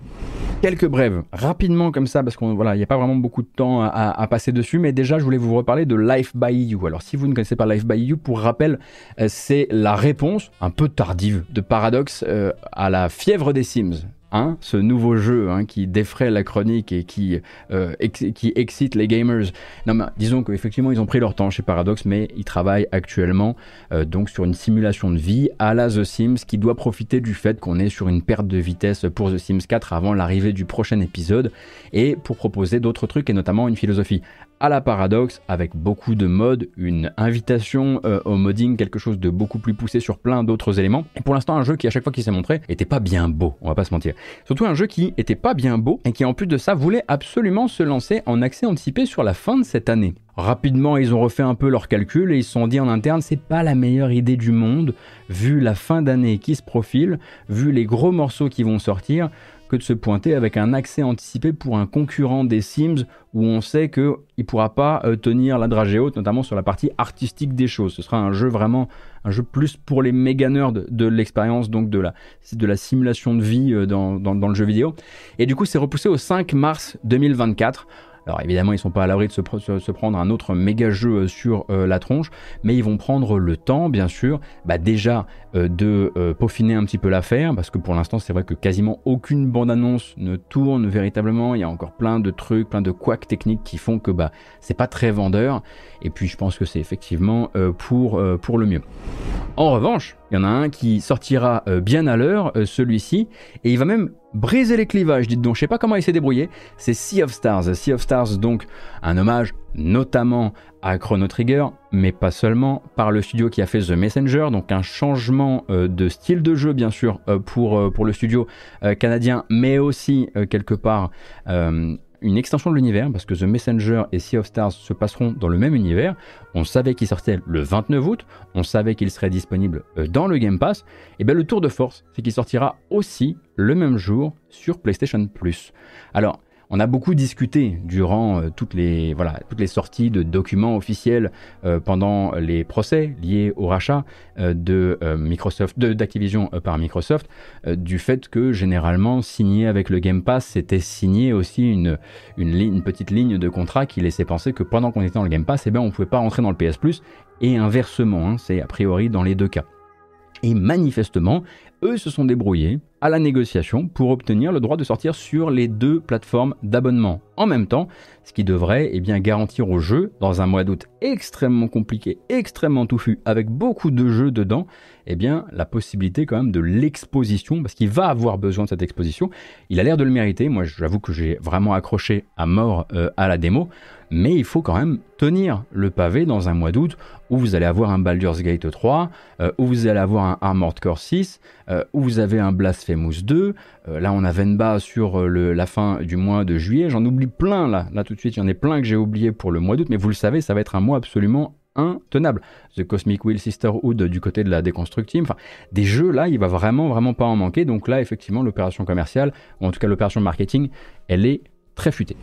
Quelques brèves, rapidement comme ça, parce qu'il n'y a pas vraiment beaucoup de temps à, passer dessus, mais déjà je voulais vous reparler de Life by You. Alors si vous ne connaissez pas Life by You, pour rappel, c'est la réponse, un peu tardive, de Paradox à la fièvre des Sims. Hein, ce nouveau jeu hein, qui défraie la chronique et qui, euh, qui excite les gamers. Non, mais disons qu'effectivement, ils ont pris leur temps chez Paradox, mais ils travaillent actuellement euh, donc sur une simulation de vie à la The Sims qui doit profiter du fait qu'on est sur une perte de vitesse pour The Sims 4 avant l'arrivée du prochain épisode et pour proposer d'autres trucs et notamment une philosophie à la paradoxe avec beaucoup de modes, une invitation euh, au modding, quelque chose de beaucoup plus poussé sur plein d'autres éléments. Et pour l'instant, un jeu qui à chaque fois qu'il s'est montré était pas bien beau, on va pas se mentir. Surtout un jeu qui était pas bien beau et qui en plus de ça voulait absolument se lancer en accès anticipé sur la fin de cette année. Rapidement, ils ont refait un peu leurs calculs et ils se sont dit en interne, c'est pas la meilleure idée du monde, vu la fin d'année qui se profile, vu les gros morceaux qui vont sortir, que de se pointer avec un accès anticipé pour un concurrent des Sims où on sait qu'il ne pourra pas euh, tenir la dragée haute, notamment sur la partie artistique des choses. Ce sera un jeu vraiment, un jeu plus pour les méga nerds de l'expérience, donc de la, de la simulation de vie euh, dans, dans, dans le jeu vidéo. Et du coup, c'est repoussé au 5 mars 2024. Alors évidemment, ils sont pas à l'abri de se, prendre un autre méga jeu euh, sur euh, la tronche, mais ils vont prendre le temps, bien sûr, bah, déjà euh, de peaufiner un petit peu l'affaire, parce que pour l'instant, c'est vrai que quasiment aucune bande-annonce ne tourne véritablement. Il y a encore plein de trucs, plein de couacs techniques qui font que bah c'est pas très vendeur. Et puis je pense que c'est effectivement pour, pour le mieux. En revanche, il y en a un qui sortira bien à l'heure, celui-ci, et il va même briser les clivages, dites donc. Je sais pas comment il s'est débrouillé. C'est Sea of Stars. Sea of Stars, donc, un hommage notamment à Chrono Trigger, mais pas seulement, par le studio qui a fait The Messenger, donc un changement euh, de style de jeu, bien sûr, euh, pour, euh, pour le studio canadien, mais aussi quelque part une extension de l'univers, parce que The Messenger et Sea of Stars se passeront dans le même univers. On savait qu'il sortait le 29 août, on savait qu'il serait disponible euh, dans le Game Pass. Et bien le tour de force, c'est qu'il sortira aussi le même jour sur PlayStation Plus. Alors, on a beaucoup discuté durant euh, toutes, les, sorties de documents officiels euh, pendant les procès liés au rachat euh, de d'Activision par Microsoft, du fait que généralement signé avec le Game Pass, c'était signé aussi une, petite ligne de contrat qui laissait penser que pendant qu'on était dans le Game Pass, eh bien, on ne pouvait pas rentrer dans le PS Plus et inversement, hein, c'est a priori dans les deux cas. Et manifestement, eux se sont débrouillés à la négociation pour obtenir le droit de sortir sur les deux plateformes d'abonnement. En même temps, ce qui devrait eh bien, garantir au jeu, dans un mois d'août extrêmement compliqué, extrêmement touffu, avec beaucoup de jeux dedans, eh bien, la possibilité quand même de l'exposition, parce qu'il va avoir besoin de cette exposition. Il a l'air de le mériter, moi j'avoue que j'ai vraiment accroché à mort euh, à la démo, mais il faut quand même tenir le pavé dans un mois d'août où vous allez avoir un Baldur's Gate 3, euh, où vous allez avoir un Armored Core 6, euh, où vous avez un Blasphemous 2. Euh, là, on a Venba sur la fin du mois de juillet. J'en oublie plein là, là tout de suite. Il y en a plein que j'ai oublié pour le mois d'août, mais vous le savez, ça va être un mois absolument intenable. The Cosmic Wheel Sisterhood du côté de la Deconstruct enfin des jeux là, il va vraiment vraiment pas en manquer. Donc là, effectivement, l'opération commerciale, ou en tout cas l'opération marketing, elle est très futée.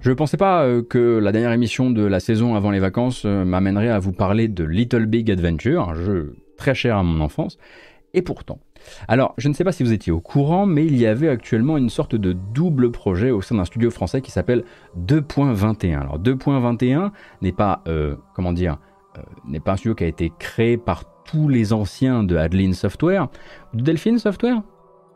Je ne pensais pas euh, que la dernière émission de la saison avant les vacances euh, m'amènerait à vous parler de Little Big Adventure, un jeu très cher à mon enfance, et pourtant. Alors, je ne sais pas si vous étiez au courant, mais il y avait actuellement une sorte de double projet au sein d'un studio français qui s'appelle 2.21. Alors 2.21 n'est pas, euh, comment dire, n'est pas un studio qui a été créé par tous les anciens de Adeline Software, de Delphine Software?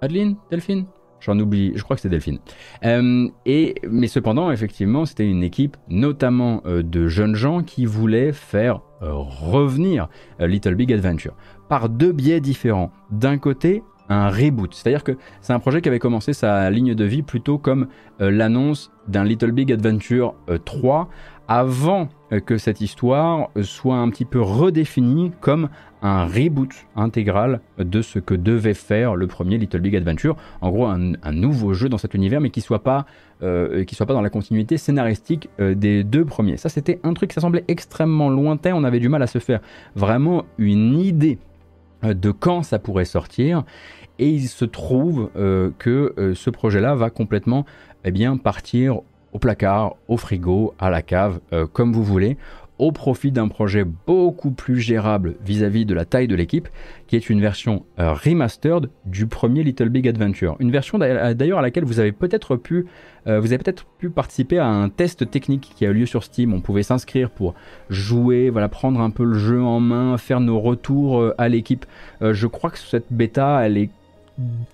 Adeline Delphine? J'en oublie, je crois que c'est Delphine. Euh, et, mais cependant, effectivement, c'était une équipe notamment euh, de jeunes gens qui voulaient faire euh, revenir Little Big Adventure par deux biais différents. D'un côté, un reboot, c'est-à-dire que c'est un projet qui avait commencé sa ligne de vie plutôt comme l'annonce d'un Little Big Adventure 3 avant que cette histoire soit un petit peu redéfinie comme un reboot intégral de ce que devait faire le premier Little Big Adventure. En gros, un, nouveau jeu dans cet univers, mais qui soit pas, euh, soit pas dans la continuité scénaristique euh, des deux premiers. Ça, c'était un truc, ça semblait extrêmement lointain. On avait du mal à se faire vraiment une idée euh, de quand ça pourrait sortir. Et il se trouve que ce projet-là va complètement eh bien, partir au placard, au frigo, à la cave, comme vous voulez au profit d'un projet beaucoup plus gérable vis-à-vis de la taille de l'équipe, qui est une version euh, remastered du premier Little Big Adventure. Une version d'ailleurs à laquelle vous avez peut-être pu, euh, vous avez peut-être pu participer à un test technique qui a eu lieu sur Steam. On pouvait s'inscrire pour jouer, voilà, prendre un peu le jeu en main, faire nos retours euh, à l'équipe. je crois que cette bêta, elle est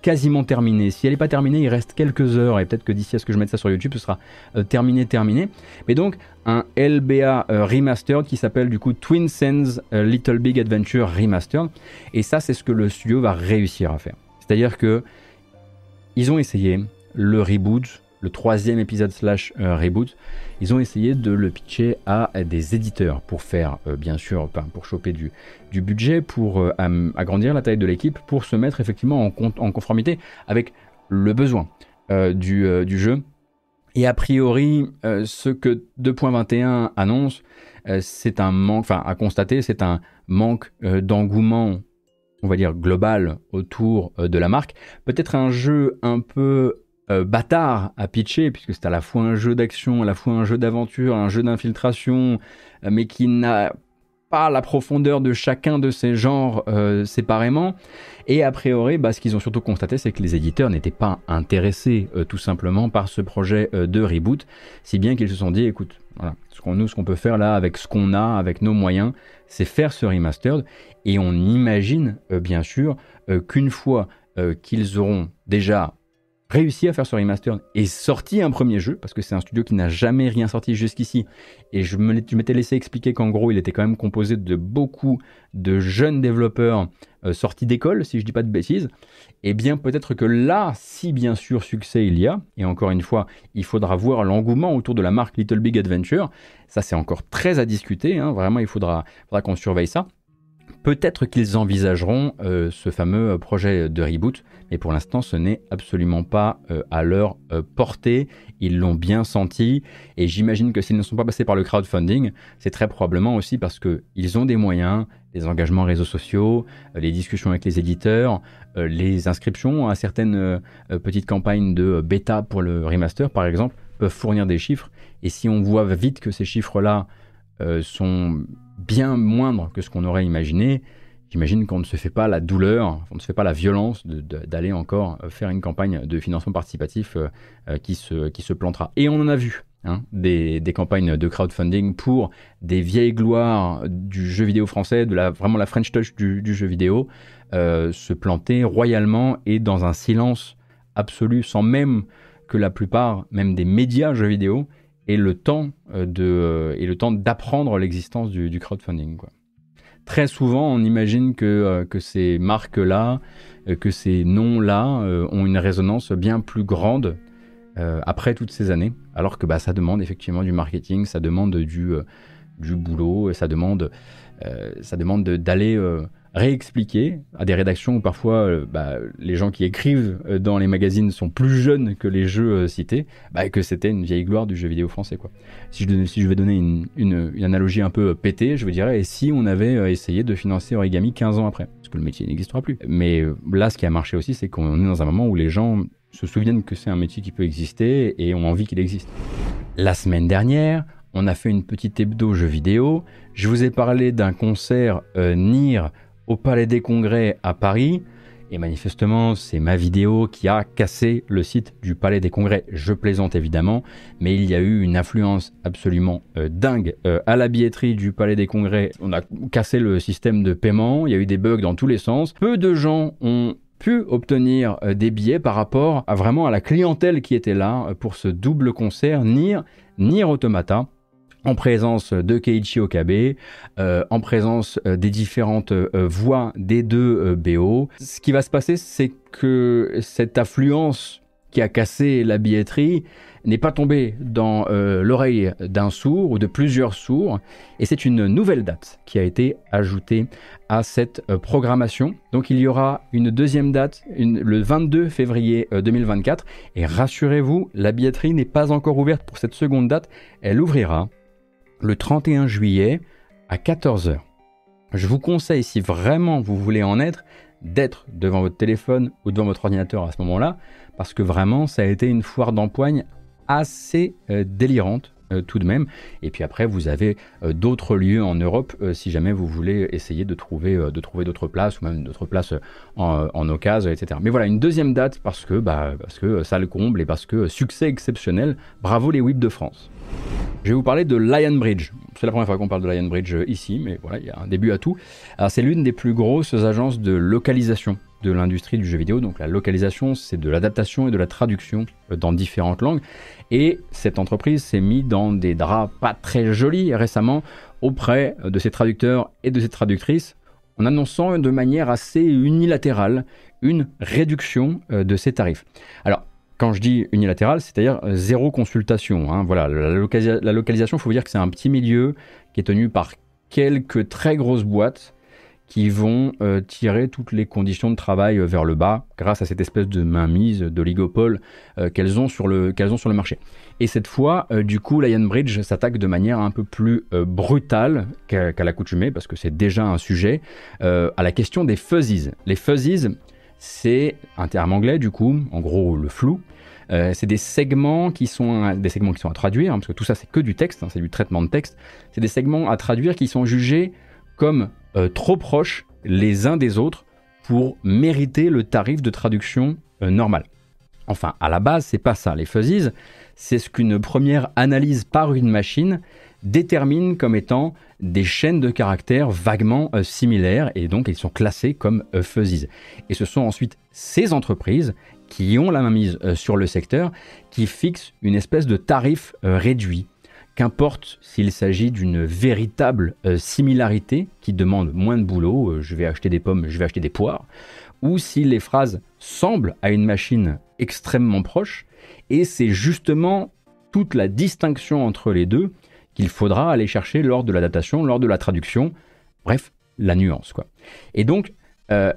quasiment terminée. Si elle n'est pas terminée, il reste quelques heures et peut-être que d'ici à ce que je mette ça sur YouTube, ce sera euh, terminé, terminé. Mais donc un LBA euh, remastered qui s'appelle du coup Twin Sands euh, Little Big Adventure Remastered. Et ça, c'est ce que le studio va réussir à faire. C'est-à-dire que ils ont essayé le reboot, le troisième épisode slash reboot, ils ont essayé de le pitcher à des éditeurs pour faire, euh, bien sûr, pour choper du, budget, pour euh, agrandir la taille de l'équipe, pour se mettre effectivement en, conformité avec le besoin du, du, jeu. Et a priori, ce que 2.21 annonce, c'est un manque, enfin à constater, c'est un manque d'engouement on va dire, global autour euh, de la marque. Peut-être un jeu un peu euh, bâtard à pitcher, puisque c'est à la fois un jeu d'action, à la fois un jeu d'aventure, un jeu d'infiltration, euh, mais qui n'a pas la profondeur de chacun de ces genres séparément. Et a priori, bah, ce qu'ils ont surtout constaté, c'est que les éditeurs n'étaient pas intéressés tout simplement par ce projet de reboot, si bien qu'ils se sont dit, écoute, ce qu'on nous, ce qu'on peut faire là avec ce qu'on a, avec nos moyens, c'est faire ce remastered. Et on imagine euh, bien sûr euh, qu'une fois euh, qu'ils auront déjà réussi à faire ce remaster et sorti un premier jeu, parce que c'est un studio qui n'a jamais rien sorti jusqu'ici, et je m'étais laissé expliquer qu'en gros il était quand même composé de beaucoup de jeunes développeurs sortis d'école, si je dis pas de bêtises, et eh bien peut-être que là, si bien sûr succès il y a, et encore une fois, il faudra voir l'engouement autour de la marque Little Big Adventure, ça c'est encore très à discuter, hein. vraiment il faudra, faudra qu'on surveille ça, Peut-être qu'ils envisageront euh, ce fameux euh, projet de reboot, mais pour l'instant ce n'est absolument pas euh, à leur portée. Ils l'ont bien senti et j'imagine que s'ils ne sont pas passés par le crowdfunding, c'est très probablement aussi parce qu'ils ont des moyens, des engagements réseaux sociaux, les discussions avec les éditeurs, les inscriptions à certaines petites campagnes de bêta pour le remaster par exemple peuvent fournir des chiffres. Et si on voit vite que ces chiffres-là sont bien moindre que ce qu'on aurait imaginé, j'imagine qu'on ne se fait pas la douleur, on ne se fait pas la violence d'aller encore euh, faire une campagne de financement participatif euh, euh, qui, se, qui se plantera. Et on en a vu. Hein, des, campagnes de crowdfunding pour des vieilles gloires du jeu vidéo français, de la, vraiment la French touch du, jeu vidéo, se planter royalement et dans un silence absolu, sans même que la plupart, même des médias jeux vidéo, et le temps euh, de euh, et le temps d'apprendre l'existence du, crowdfunding. Quoi. Très souvent, on imagine que, euh, que ces marques-là, que ces noms-là ont une résonance bien plus grande après toutes ces années, alors que bah, ça demande effectivement du marketing, ça demande du, du boulot, ça demande, ça demande d'aller réexpliquer à des rédactions où parfois euh, bah, les gens qui écrivent euh, dans les magazines sont plus jeunes que les jeux euh, cités, bah, que c'était une vieille gloire du jeu vidéo français. Quoi. Si, je, si je vais donner une, une, analogie un peu pétée, je vous dirais, et si on avait essayé de financer Origami 15 ans après? Parce que le métier n'existera plus. Mais là, ce qui a marché aussi, c'est qu'on est dans un moment où les gens se souviennent que c'est un métier qui peut exister et ont envie qu'il existe. La semaine dernière, on a fait une petite hebdo jeu vidéo. Je vous ai parlé d'un concert NIR au Palais des Congrès à Paris. Et manifestement, c'est ma vidéo qui a cassé le site du Palais des Congrès. Je plaisante évidemment, mais il y a eu une influence absolument euh, dingue euh, à la billetterie du Palais des Congrès. On a cassé le système de paiement, il y a eu des bugs dans tous les sens. Peu de gens ont pu obtenir euh, des billets par rapport à vraiment à la clientèle qui était là pour ce double concert Nier, Nier Automata en présence de Keiichi Okabe, euh, en présence euh, des différentes euh, voix des deux BO. Ce qui va se passer, c'est que cette affluence qui a cassé la billetterie n'est pas tombée dans l'oreille d'un sourd ou de plusieurs sourds, et c'est une nouvelle date qui a été ajoutée à cette programmation. Donc il y aura une deuxième date le 22 février 2024, et rassurez-vous, la billetterie n'est pas encore ouverte pour cette seconde date, elle ouvrira le 31 juillet à 14h. Je vous conseille, si vraiment vous voulez en être, d'être devant votre téléphone ou devant votre ordinateur à ce moment-là, parce que vraiment, ça a été une foire d'empoigne assez euh, délirante. Euh, tout de même. Et puis après, vous avez euh, d'autres lieux en Europe si jamais vous voulez essayer de trouver d'autres places ou même d'autres places en, en occasion, etc. Mais voilà, une deuxième date parce que, bah, parce que ça le comble et parce que succès exceptionnel. Bravo les WIP de France. Je vais vous parler de Lionbridge. C'est la première fois qu'on parle de Lionbridge euh, ici, mais voilà, il y a un début à tout. C'est l'une des plus grosses agences de localisation de l'industrie du jeu vidéo. Donc la localisation, c'est de l'adaptation et de la traduction euh, dans différentes langues. Et cette entreprise s'est mise dans des draps pas très jolis récemment auprès euh, de ses traducteurs et de ses traductrices en annonçant de manière assez unilatérale une réduction de ses tarifs. Alors, quand je dis unilatéral, c'est-à-dire euh, zéro consultation. Hein. Voilà, la, localisation, il faut dire que c'est un petit milieu qui est tenu par quelques très grosses boîtes qui vont euh, tirer toutes les conditions de travail vers le bas grâce à cette espèce de mainmise, d'oligopole qu'elles ont, ont sur le marché. Et cette fois, du coup, Lionbridge s'attaque de manière un peu plus brutale qu'à, l'accoutumée, parce que c'est déjà un sujet, à la question des fuzzies. Les fuzzies, c'est un terme anglais, du coup, en gros le flou, euh, c'est des segments qui sont des segments qui sont à traduire, hein, parce que tout ça c'est que du texte, hein, c'est du traitement de texte. C'est des segments à traduire qui sont jugés comme euh, trop proches les uns des autres pour mériter le tarif de traduction euh, normal. Enfin, à la base, c'est pas ça. Les fuzzies, c'est ce qu'une première analyse par une machine détermine comme étant des chaînes de caractères vaguement similaires et donc ils sont classés comme fuzzies. Et ce sont ensuite ces entreprises qui ont la main mise euh, sur le secteur, qui fixent une espèce de tarif euh, réduit. Qu'importe s'il s'agit d'une véritable euh, similarité qui demande moins de boulot, je vais acheter des pommes, je vais acheter des poires, ou si les phrases semblent à une machine extrêmement proche, et c'est justement toute la distinction entre les deux qu'il faudra aller chercher lors de l'adaptation, lors de la traduction, bref, la nuance. Quoi. Et donc,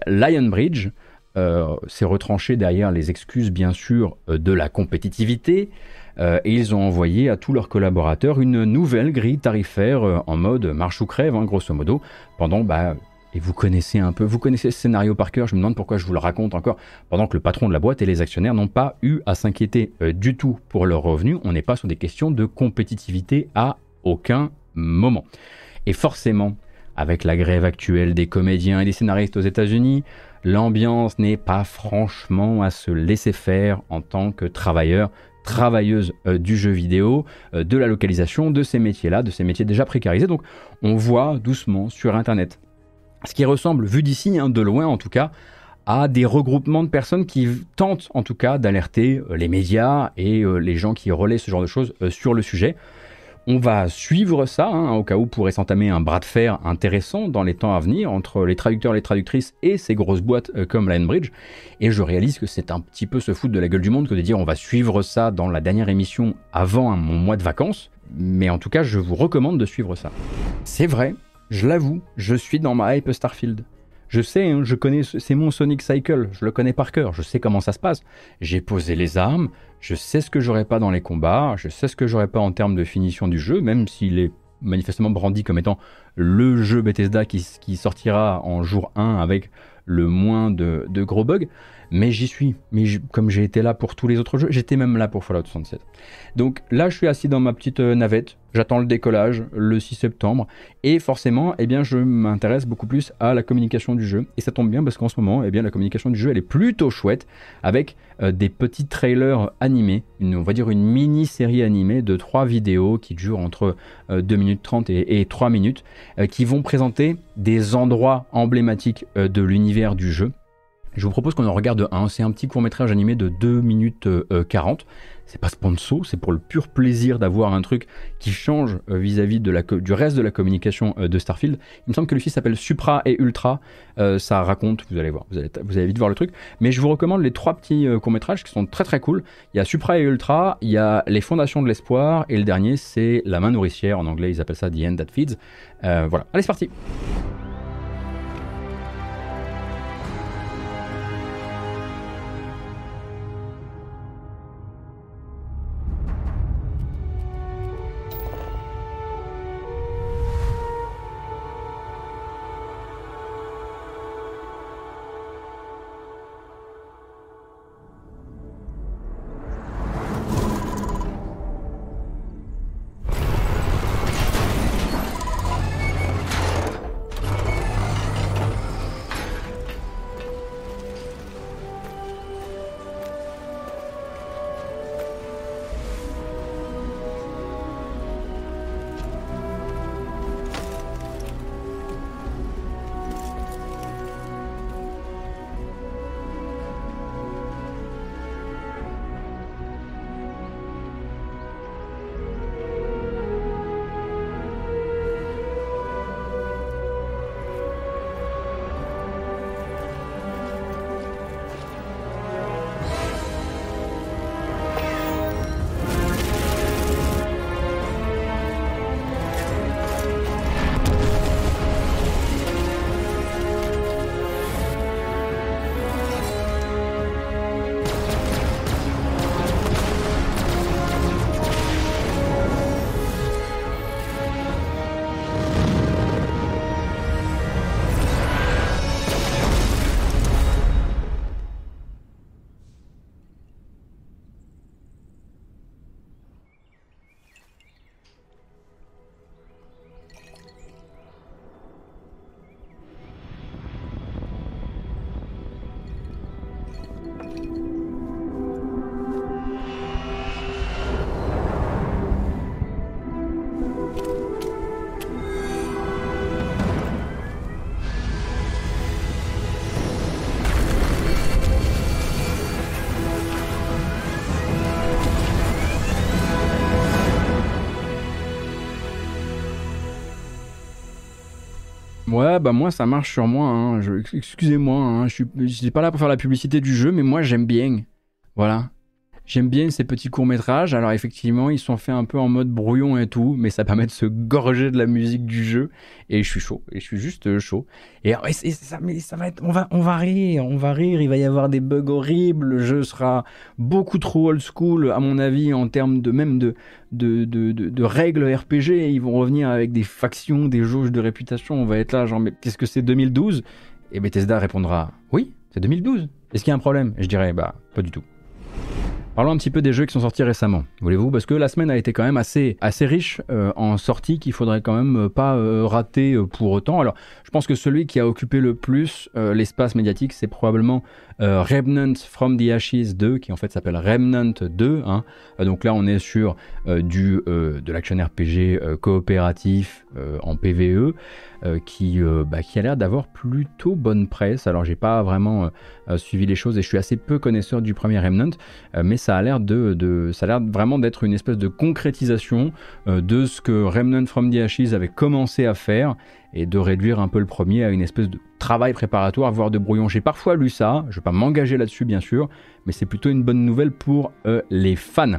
Lionbridge euh, s'est retranché derrière les excuses, bien sûr, euh, de la compétitivité. Euh, et ils ont envoyé à tous leurs collaborateurs une nouvelle grille tarifaire en mode marche ou crève, hein, grosso modo, pendant bah, et vous connaissez un peu, vous connaissez ce scénario par cœur, je me demande pourquoi je vous le raconte encore, pendant que le patron de la boîte et les actionnaires n'ont pas eu à s'inquiéter du tout pour leurs revenus, on n'est pas sur des questions de compétitivité à aucun moment. Et forcément, avec la grève actuelle des comédiens et des scénaristes aux États-Unis, l'ambiance n'est pas franchement à se laisser faire en tant que travailleur, travailleuse euh, du jeu vidéo, euh, de la localisation, de ces métiers-là, de ces métiers déjà précarisés. Donc on voit doucement sur Internet ce qui ressemble, vu d'ici, hein, de loin en tout cas, à des regroupements de personnes qui tentent en tout cas d'alerter euh, les médias et les gens qui relaient ce genre de choses sur le sujet. On va suivre ça, hein, au cas où pourrait s'entamer un bras de fer intéressant dans les temps à venir entre les traducteurs, les traductrices et ces grosses boîtes euh, comme Linebridge. Et je réalise que c'est un petit peu se foutre de la gueule du monde que de dire on va suivre ça dans la dernière émission avant mon mois de vacances. Mais en tout cas, je vous recommande de suivre ça. C'est vrai, je l'avoue, je suis dans ma hype Starfield. Je sais, hein, je connais, c'est mon Sonic Cycle, je le connais par cœur, je sais comment ça se passe. J'ai posé les armes, je sais ce que j'aurais pas dans les combats, je sais ce que j'aurais pas en termes de finition du jeu, même s'il est manifestement brandi comme étant le jeu Bethesda qui, sortira en jour 1 avec le moins de, de gros bugs mais j'y suis. Mais comme j'ai été là pour tous les autres jeux, j'étais même là pour Fallout 67. Donc là, je suis assis dans ma petite euh, navette, j'attends le décollage le 6 septembre, et forcément, eh bien, je m'intéresse beaucoup plus à la communication du jeu. Et ça tombe bien parce qu'en ce moment, eh bien, la communication du jeu, elle est plutôt chouette, avec euh, des petits trailers animés, on va dire une mini-série animée de trois vidéos qui durent entre 2 euh, minutes 30 et, et 3 minutes, qui vont présenter des endroits emblématiques de l'univers du jeu je vous propose qu'on en regarde un. C'est un petit court métrage animé de 2 minutes 40. Euh, c'est pas sponsor, c'est pour le pur plaisir d'avoir un truc qui change euh, vis-à-vis du reste de la communication euh, de Starfield. Il me semble que le film s'appelle Supra et Ultra. ça raconte, vous allez voir, vous allez, vite voir le truc. Mais je vous recommande les trois petits courts métrages qui sont très très cool. Il y a Supra et Ultra, il y a Les Fondations de l'Espoir, et le dernier c'est La main nourricière. En anglais, ils appellent ça The End That Feeds. voilà, allez, c'est parti. Ouais, bah moi ça marche sur moi. Hein. Excusez-moi, hein. je suis pas là pour faire la publicité du jeu, mais moi j'aime bien. Voilà. J'aime bien ces petits courts-métrages. Alors effectivement, ils sont faits un peu en mode brouillon et tout, mais ça permet de se gorger de la musique du jeu. Et je suis chaud. Et je suis juste euh, chaud. Et, mais ça va être, on va, on va rire, on va rire. Il va y avoir des bugs horribles. Le jeu sera beaucoup trop old school, à mon avis, en termes de même de, de, de, de, règles RPG. Ils vont revenir avec des factions, des jauges de réputation. On va être là, genre, mais qu'est-ce que c'est 2012 Et Bethesda répondra, oui, c'est 2012. Est-ce qu'il y a un problème? Et je dirais, bah, pas du tout. Parlons un petit peu des jeux qui sont sortis récemment, voulez-vous? Parce que la semaine a été quand même assez, riche euh, en sorties qu'il faudrait quand même euh, pas euh, rater pour autant. Alors, je pense que celui qui a occupé le plus l'espace médiatique, c'est probablement Remnant from the Ashes 2, qui en fait s'appelle Remnant 2. Hein. donc là, on est sur du, de l'action RPG coopératif en PVE. qui, bah, qui a l'air d'avoir plutôt bonne presse. Alors j'ai pas vraiment suivi les choses et je suis assez peu connaisseur du premier Remnant, mais ça a l'air de, ça a l'air vraiment d'être une espèce de concrétisation euh, de ce que Remnant from the Ashes avait commencé à faire et de réduire un peu le premier à une espèce de travail préparatoire, voire de brouillon. J'ai parfois lu ça, je vais pas m'engager là-dessus bien sûr, mais c'est plutôt une bonne nouvelle pour euh, les fans.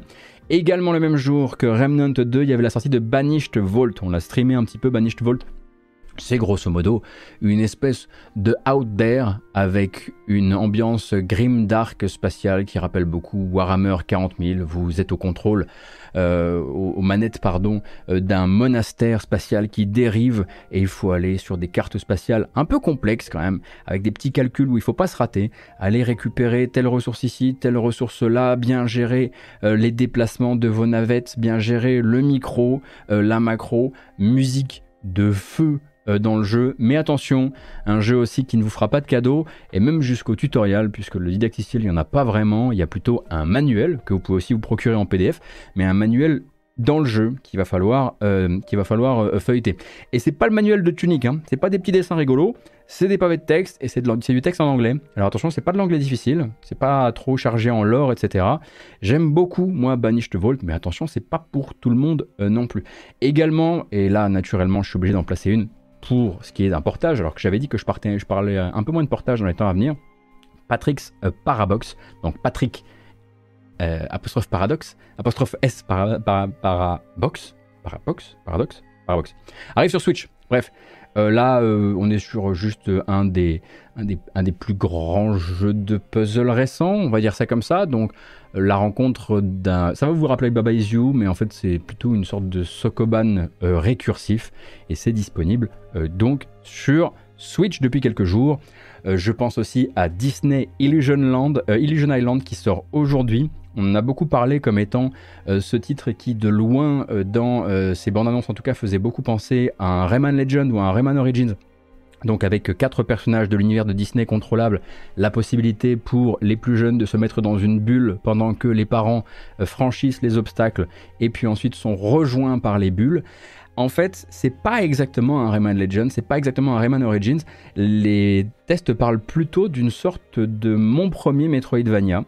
Également le même jour que Remnant 2, il y avait la sortie de Banished Vault. On l'a streamé un petit peu, Banished Vault c'est grosso modo une espèce de out there avec une ambiance grim dark spatiale qui rappelle beaucoup Warhammer 40 000. Vous êtes au contrôle, euh, aux, manettes pardon, euh, d'un monastère spatial qui dérive et il faut aller sur des cartes spatiales un peu complexes quand même, avec des petits calculs où il faut pas se rater, aller récupérer telle ressource ici, telle ressource là, bien gérer euh, les déplacements de vos navettes, bien gérer le micro, la macro, musique de feu dans le jeu. Mais attention, un jeu aussi qui ne vous fera pas de cadeau, et même jusqu'au tutoriel, puisque le didacticiel, il n'y en a pas vraiment. Il y a plutôt un manuel que vous pouvez aussi vous procurer en PDF, mais un manuel dans le jeu qu'il va falloir, euh, va falloir euh, feuilleter. Et c'est pas le manuel de Tunic, hein. c'est pas des petits dessins rigolos, c'est des pavés de texte et c'est du texte en anglais. Alors attention, c'est pas de l'anglais difficile, c'est pas trop chargé en lore, etc. J'aime beaucoup, moi, Banished Vault, mais attention, c'est pas pour tout le monde non plus. Également, et là, naturellement, je suis obligé d'en placer une, pour ce qui est d'un portage, alors que j'avais dit que je, partais, je parlais un peu moins de portage dans les temps à venir, Patrick's euh, Parabox, donc Patrick euh, apostrophe paradoxe, apostrophe S para, parabox, parabox, paradoxe, parabox, arrive sur Switch. Bref, euh, là, on est sur juste un des, un des, un, des, plus grands jeux de puzzle récents, on va dire ça comme ça. Donc, la rencontre d'un. Ça va vous rappeler Baba Is You, mais en fait, c'est plutôt une sorte de Sokoban euh, récursif. Et c'est disponible euh, donc sur Switch depuis quelques jours. Euh, je pense aussi à Disney Illusion, Land, Illusion Island qui sort aujourd'hui. On a beaucoup parlé comme étant ce titre qui, de loin, dans ses bandes annonces en tout cas, faisait beaucoup penser à un Rayman Legend ou à un Rayman Origins donc avec quatre personnages de l'univers de Disney contrôlables, la possibilité pour les plus jeunes de se mettre dans une bulle pendant que les parents euh, franchissent les obstacles et puis ensuite sont rejoints par les bulles. En fait, c'est pas exactement un Rayman Legends, c'est pas exactement un Rayman Origins. Les tests parlent plutôt d'une sorte de mon premier Metroidvania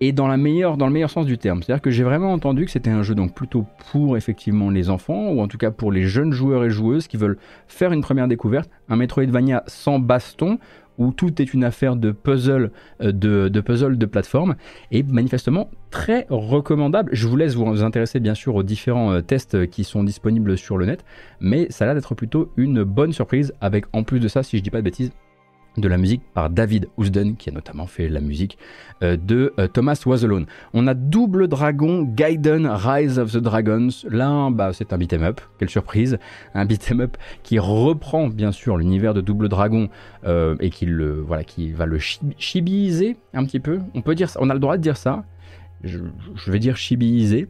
et dans, dans le meilleur sens du terme. C'est-à-dire que j'ai vraiment entendu que c'était un jeu donc plutôt pour effectivement les enfants, ou en tout cas pour les jeunes joueurs et joueuses qui veulent faire une première découverte, un Metroidvania sans baston, où tout est une affaire de puzzle euh, de, de puzzle de plateforme, et manifestement très recommandable. Je vous laisse vous intéresser bien sûr aux différents euh, tests qui sont disponibles sur le net, mais ça a l'air d'être plutôt une bonne surprise, avec en plus de ça, si je dis pas de bêtises, de la musique par David Housden, qui a notamment fait la musique euh, de euh, Thomas Was Alone. On a Double Dragon Gaiden Rise of the Dragons. Là, bah, c'est un beat'em up. Quelle surprise. Un beat'em up qui reprend bien sûr l'univers de Double Dragon euh, et qui, le, voilà, qui va le chibiiser un petit peu. On peut dire ça. On a le droit de dire ça. Je, je vais dire chibiiser.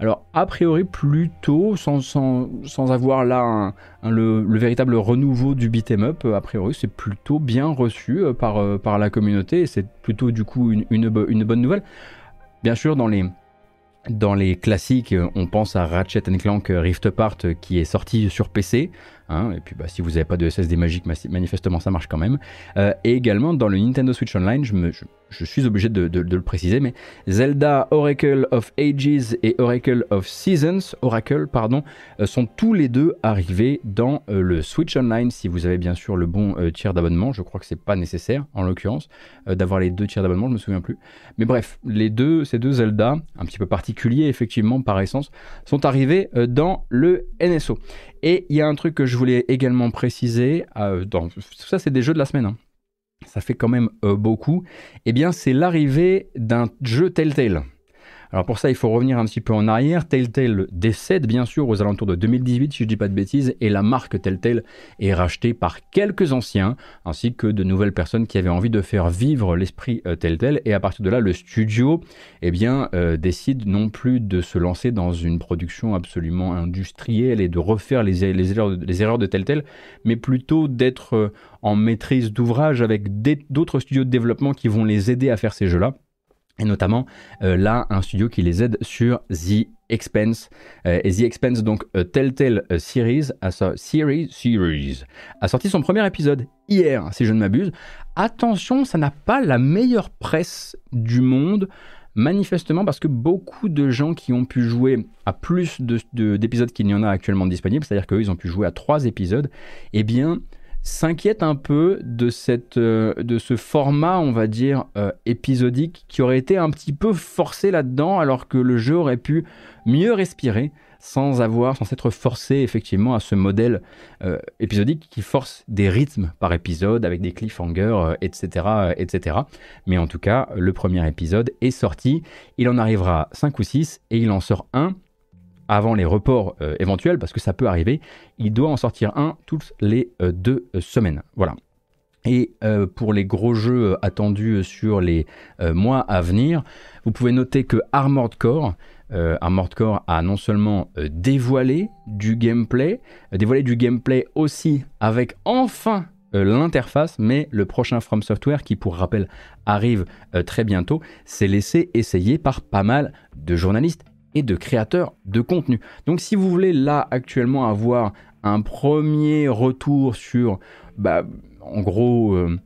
Alors, a priori, plutôt, sans, sans, avoir là le, véritable renouveau du beat'em up, a priori, c'est plutôt bien reçu euh, par, euh, par la communauté et c'est plutôt du coup une, une, bonne nouvelle. Bien sûr, dans les, dans les classiques, on pense à Ratchet Clank Rift Apart qui est sorti sur PC. Hein, et puis bah, si vous n'avez pas de SSD magique, manifestement ça marche quand même. Euh, et également dans le Nintendo Switch Online, je me, suis obligé de, le préciser, mais Zelda Oracle of Ages et Oracle of Seasons, Oracle, pardon, euh, sont tous les deux arrivés dans euh, le Switch Online si vous avez bien sûr le bon euh, tiers d'abonnement. Je crois que c'est pas nécessaire en l'occurrence d'avoir les deux tiers d'abonnement, je me souviens plus. Mais bref, les deux, ces deux Zelda, un petit peu particuliers effectivement par essence, sont arrivés dans le NSO. Et il y a un truc que je voulais également préciser, ça c'est des jeux de la semaine. Hein ça fait quand même euh, beaucoup, eh bien c'est l'arrivée d'un jeu Telltale. Alors pour ça, il faut revenir un petit peu en arrière. Telltale décède bien sûr aux alentours de 2018, si je ne dis pas de bêtises, et la marque Telltale est rachetée par quelques anciens, ainsi que de nouvelles personnes qui avaient envie de faire vivre l'esprit euh, Telltale. Et à partir de là, le studio, eh bien, euh, décide non plus de se lancer dans une production absolument industrielle et de refaire les, erreurs, les erreurs de Telltale, mais plutôt d'être euh, en maîtrise d'ouvrage avec d'autres studios de développement qui vont les aider à faire ces jeux-là et notamment euh, là un studio qui les aide sur The Expense. Euh, et The Expense donc euh, Telltale Series a, sorti son premier épisode hier si je ne m'abuse. Attention ça n'a pas la meilleure presse du monde manifestement parce que beaucoup de gens qui ont pu jouer à plus d'épisodes qu'il n'y en a actuellement disponibles c'est à dire qu'eux ils ont pu jouer à trois épisodes eh bien s'inquiète un peu euh, de ce format, on va dire, euh, épisodique qui aurait été un petit peu forcé là-dedans, alors que le jeu aurait pu mieux respirer sans avoir, sans s'être forcé effectivement à ce modèle euh, épisodique qui force des rythmes par épisode avec des cliffhangers, etc., etc. Mais en tout cas, le premier épisode est sorti. Il en arrivera 5 ou 6 et il en sort un avant les reports euh, éventuels, parce que ça peut arriver, il doit en sortir un toutes les euh, deux semaines. Voilà. Et euh, pour les gros jeux attendus sur les mois à venir, vous pouvez noter que Armored Core, Armored Core a non seulement dévoilé du gameplay, dévoilé du gameplay aussi avec enfin l'interface, mais le prochain From Software, qui pour rappel arrive très bientôt, s'est laissé essayer par pas mal de journalistes de créateurs de contenu. Donc si vous voulez là actuellement avoir un premier retour sur, bah, en gros, euh,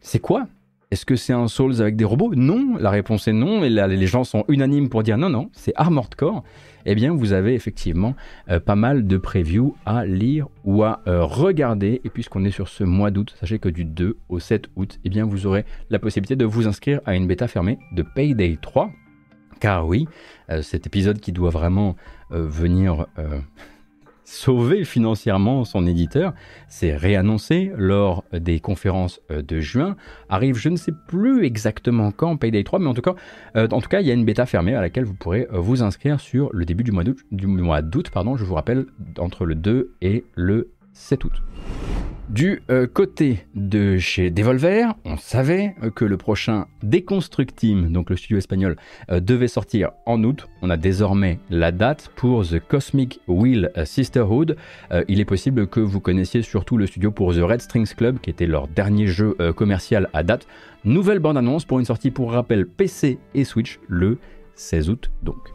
c'est quoi? Est-ce que c'est un Souls avec des robots? Non, la réponse est non, et là, les gens sont unanimes pour dire non, non, c'est Armored Core. Eh bien, vous avez effectivement euh, pas mal de previews à lire ou à euh, regarder. Et puisqu'on est sur ce mois d'août, sachez que du 2 au 7 août, eh bien, vous aurez la possibilité de vous inscrire à une bêta fermée de Payday 3 car oui, euh, cet épisode qui doit vraiment euh, venir euh, sauver financièrement son éditeur, c'est réannoncé lors des conférences de juin, arrive je ne sais plus exactement quand Payday 3, mais en tout cas, en cas il y a une bêta fermée à laquelle vous pourrez vous inscrire sur le début du mois d'août, du mois d'août pardon, je vous rappelle, entre le 2 et le 7 août. Du euh, côté de chez Devolver, on savait euh, que le prochain Deconstruct donc le studio espagnol, euh, devait sortir en août. On a désormais la date pour The Cosmic Wheel Sisterhood. il est possible que vous connaissiez surtout le studio pour The Red Strings Club, qui était leur dernier jeu commercial à date. Nouvelle bande-annonce pour une sortie pour rappel PC et Switch le 16 août donc.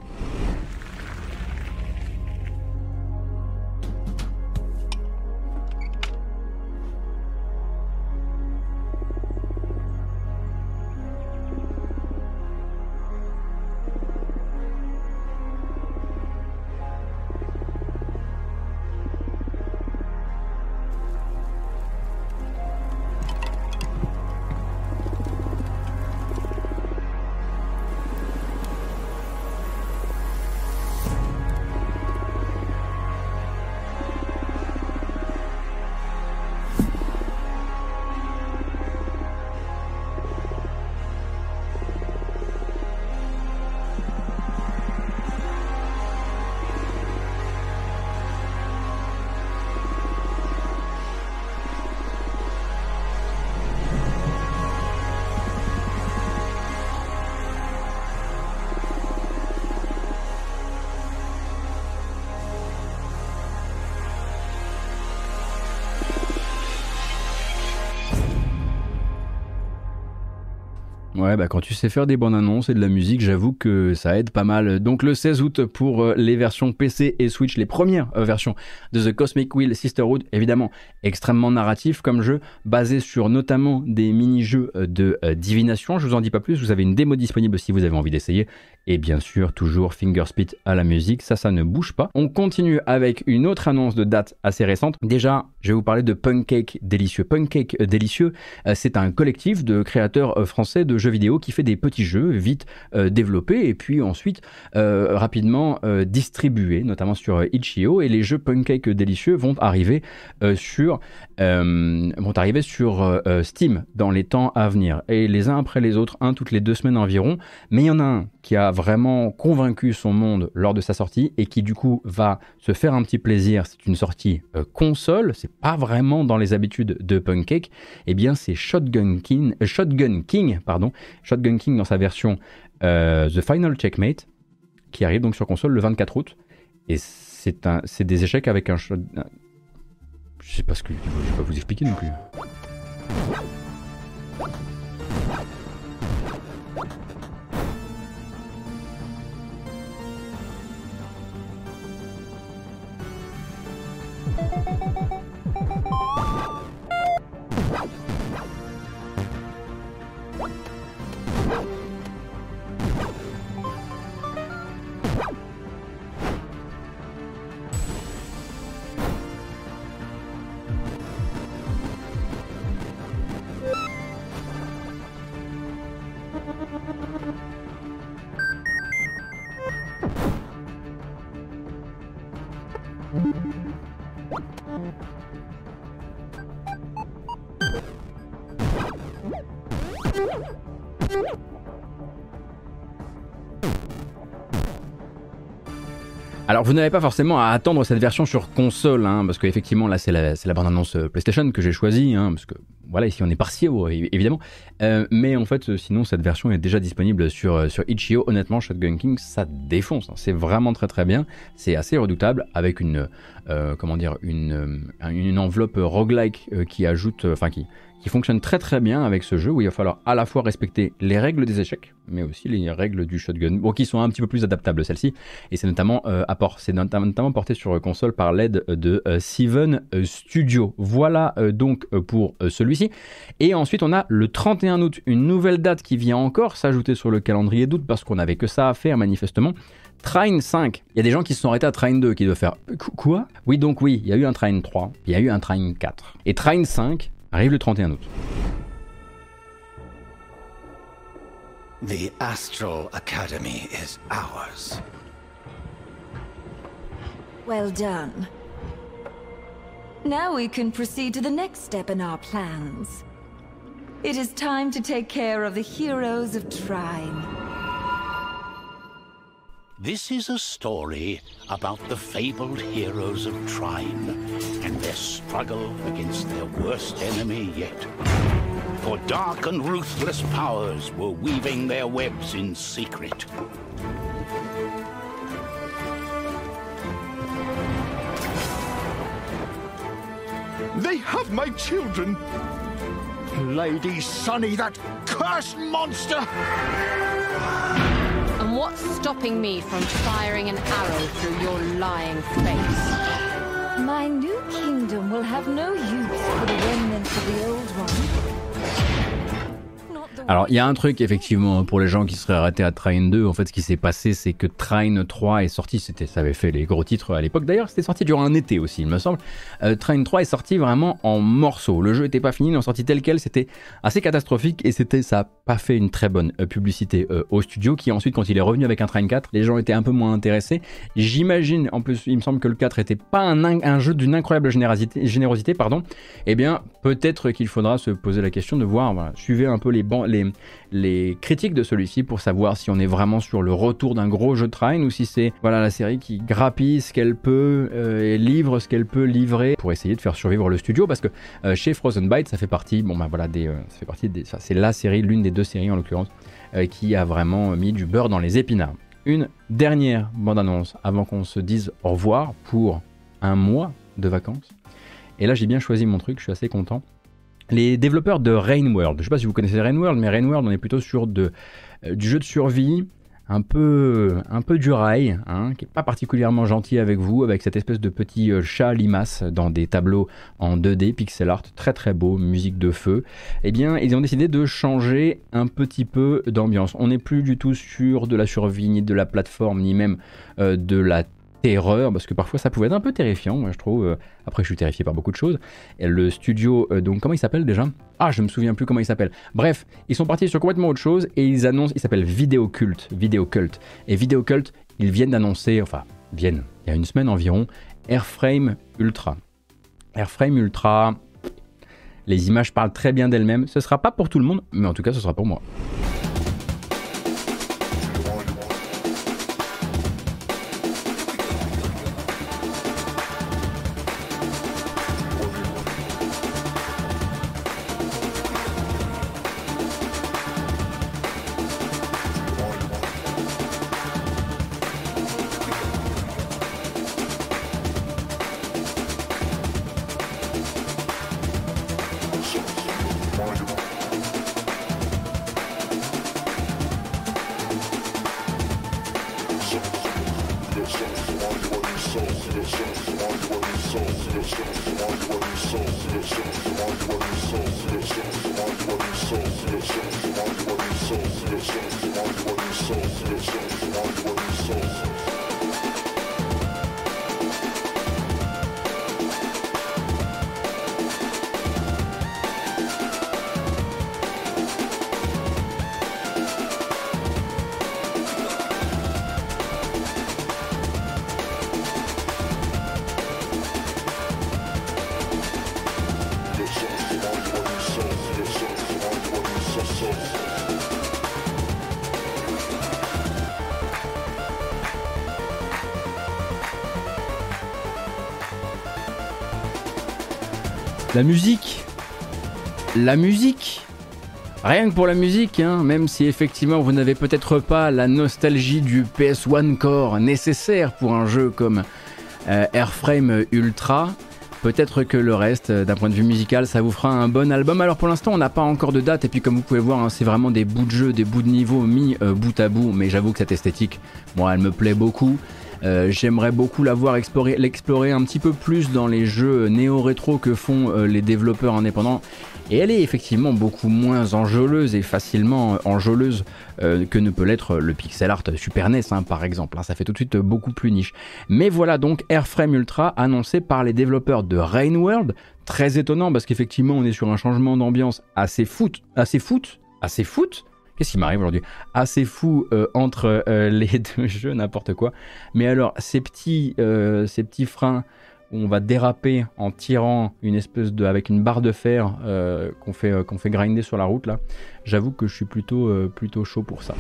Ouais, bah quand tu sais faire des bonnes annonces et de la musique, j'avoue que ça aide pas mal. Donc le 16 août pour euh, les versions PC et Switch, les premières euh, versions de The Cosmic Wheel Sisterhood, évidemment extrêmement narratif comme jeu, basé sur notamment des mini-jeux euh, de divination. Je vous en dis pas plus, vous avez une démo disponible si vous avez envie d'essayer. Et bien sûr, toujours Fingerspit à la musique, ça, ça ne bouge pas. On continue avec une autre annonce de date assez récente. Déjà, je vais vous parler de Punkcake Délicieux. Punkcake Délicieux, c'est un collectif de créateurs français de jeux vidéo qui fait des petits jeux vite euh, développés et puis ensuite euh, rapidement euh, distribués, notamment sur Itch.io. Et les jeux Pancake délicieux vont arriver sur vont arriver sur Steam dans les temps à venir. Et les uns après les autres, un toutes les deux semaines environ. Mais il y en a un qui a vraiment convaincu son monde lors de sa sortie et qui du coup va se faire un petit plaisir. C'est une sortie console, c'est pas vraiment dans les habitudes de Pancake. Et eh bien c'est Shotgun King, Shotgun King pardon, Shotgun King dans sa version euh, The Final Checkmate, qui arrive donc sur console le 24 août. Et c'est des échecs avec un shot. Je sais pas ce que je vais pas vous expliquer non plus. Vous n'avez pas forcément à attendre cette version sur console, hein, parce qu'effectivement là c'est la, la bande-annonce euh, PlayStation que j'ai choisie, hein, parce que voilà ici on est partiel évidemment, euh, mais en fait euh, sinon cette version est déjà disponible sur, sur Itch.io, honnêtement Shotgun King ça défonce, hein. c'est vraiment très très bien, c'est assez redoutable avec une, comment dire, une, une enveloppe roguelike qui ajoute, enfin qui qui fonctionne très très bien avec ce jeu où il va falloir à la fois respecter les règles des échecs, mais aussi les règles du shotgun, bon, qui sont un petit peu plus adaptables celles-ci. Et c'est notamment, euh, porté sur console par l'aide de euh, Seven Studio. Voilà euh, donc euh, pour celui-ci. Et ensuite, on a le 31 août, une nouvelle date qui vient encore s'ajouter sur le calendrier d'août parce qu'on n'avait que ça à faire manifestement. Train 5. Il y a des gens qui se sont arrêtés à Train 2 qui doivent faire quoi? Oui, donc oui, il y a eu un Train 3, il y a eu un Train 4. Et Train 5, arrive le 31 août. The Astral Academy is ours. Well done. Now we can proceed to the next step in our plans. It is time to take care of the heroes of Trine. This is a story about the fabled heroes of Trine and their struggle against their worst enemy yet. For dark and ruthless powers were weaving their webs in secret. They have my children! Lady Sunny, that cursed monster! What's stopping me from firing an arrow through your lying face? My new kingdom will have no use for the remnants of the old one. Alors, il y a un truc, effectivement, pour les gens qui seraient arrêtés à Train 2, en fait, ce qui s'est passé, c'est que Train 3 est sorti, c'était, ça avait fait les gros titres à l'époque. D'ailleurs, c'était sorti durant un été aussi, il me semble. Euh, Train 3 est sorti vraiment en morceaux. Le jeu n'était pas fini, il est sorti tel quel, c'était assez catastrophique et c'était, ça n'a pas fait une très bonne euh, publicité euh, au studio qui ensuite, quand il est revenu avec un Train 4, les gens étaient un peu moins intéressés. J'imagine, en plus, il me semble que le 4 était pas un, jeu d'une incroyable générosité, générosité, pardon. Eh bien, peut-être qu'il faudra se poser la question de voir, suivez un peu les, bancs, les critiques de celui-ci pour savoir si on est vraiment sur le retour d'un gros jeu de train ou si c'est voilà la série qui grappille ce qu'elle peut euh, et livre ce qu'elle peut livrer pour essayer de faire survivre le studio parce que euh, chez Frozen Byte ça fait partie bon bah voilà euh, ça fait partie c'est la série l'une des deux séries en l'occurrence qui a vraiment mis du beurre dans les épinards. Une dernière bande annonce avant qu'on se dise au revoir pour un mois de vacances. Et là j'ai bien choisi mon truc, je suis assez content. Les développeurs de Rain World. Je ne sais pas si vous connaissez Rain World, mais Rain World, on est plutôt sur de, euh, du jeu de survie un peu, un peu du rail, hein, qui n'est pas particulièrement gentil avec vous, avec cette espèce de petit euh, chat limace dans des tableaux en 2D, pixel art, très très beau, musique de feu. Eh bien, ils ont décidé de changer un petit peu d'ambiance. On n'est plus du tout sur de la survie, ni de la plateforme, ni même euh, de la terreur, parce que parfois ça pouvait être un peu terrifiant, je trouve. Euh, après, je suis terrifié par beaucoup de choses. Et le studio, euh, donc comment il s'appelle déjà? Ah, je me souviens plus comment il s'appelle. Bref, ils sont partis sur complètement autre chose et ils annoncent, il s'appelle Vidéo Cult, Vidéo Cult. Et Vidéo Cult, ils viennent d'annoncer, enfin, viennent, il y a une semaine environ, Airframe Ultra. Airframe Ultra, les images parlent très bien d'elles-mêmes. Ce sera pas pour tout le monde, mais en tout cas, ce sera pour moi. La musique. La musique. Rien que pour la musique, hein, même si effectivement vous n'avez peut-être pas la nostalgie du PS1 Core nécessaire pour un jeu comme euh, Airframe Ultra, peut-être que le reste, euh, d'un point de vue musical, ça vous fera un bon album. Alors pour l'instant, on n'a pas encore de date, et puis comme vous pouvez voir, hein, c'est vraiment des bouts de jeu, des bouts de niveau mis euh, bout à bout, mais j'avoue que cette esthétique, moi, elle me plaît beaucoup. Euh, j'aimerais beaucoup l'avoir exploré, l'explorer un petit peu plus dans les jeux néo-rétro que font euh, les développeurs indépendants. Et elle est effectivement beaucoup moins enjôleuse et facilement euh, enjôleuse que ne peut l'être le pixel art Super NES hein, par exemple. Hein. ça fait tout de suite beaucoup plus niche. Mais voilà donc Airframe Ultra annoncé par les développeurs de Rain World. Très étonnant parce qu'effectivement on est sur un changement d'ambiance assez foot, assez foot, assez foot Qu'est-ce qui m'arrive aujourd'hui? Assez fou euh, entre euh, les deux jeux, n'importe quoi. Mais alors, ces petits, euh, ces petits freins où on va déraper en tirant une espèce de avec une barre de fer qu'on fait qu'on fait grinder sur la route là j'avoue que je suis plutôt, euh, plutôt chaud pour ça.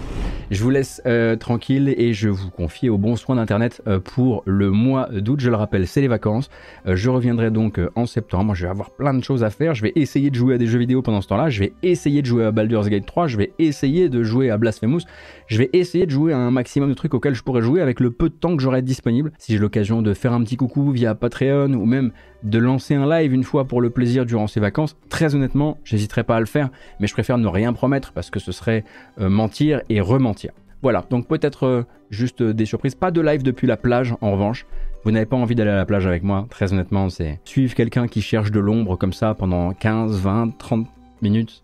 Je vous laisse euh, tranquille et je vous confie au bon soin d'Internet euh, pour le mois d'août. Je le rappelle, c'est les vacances. je reviendrai donc en septembre. Je vais avoir plein de choses à faire. Je vais essayer de jouer à des jeux vidéo pendant ce temps-là. Je vais essayer de jouer à Baldur's Gate 3. Je vais essayer de jouer à Blasphemous. Je vais essayer de jouer à un maximum de trucs auxquels je pourrais jouer avec le peu de temps que j'aurai disponible. Si j'ai l'occasion de faire un petit coucou via Patreon ou même de lancer un live une fois pour le plaisir durant ces vacances, très honnêtement, j'hésiterai pas à le faire, mais je préfère ne rien promettre parce que ce serait euh, mentir et rementir. Voilà, donc peut-être euh, juste des surprises, pas de live depuis la plage en revanche. Vous n'avez pas envie d'aller à la plage avec moi, très honnêtement, c'est suivre quelqu'un qui cherche de l'ombre comme ça pendant 15, 20, 30 minutes,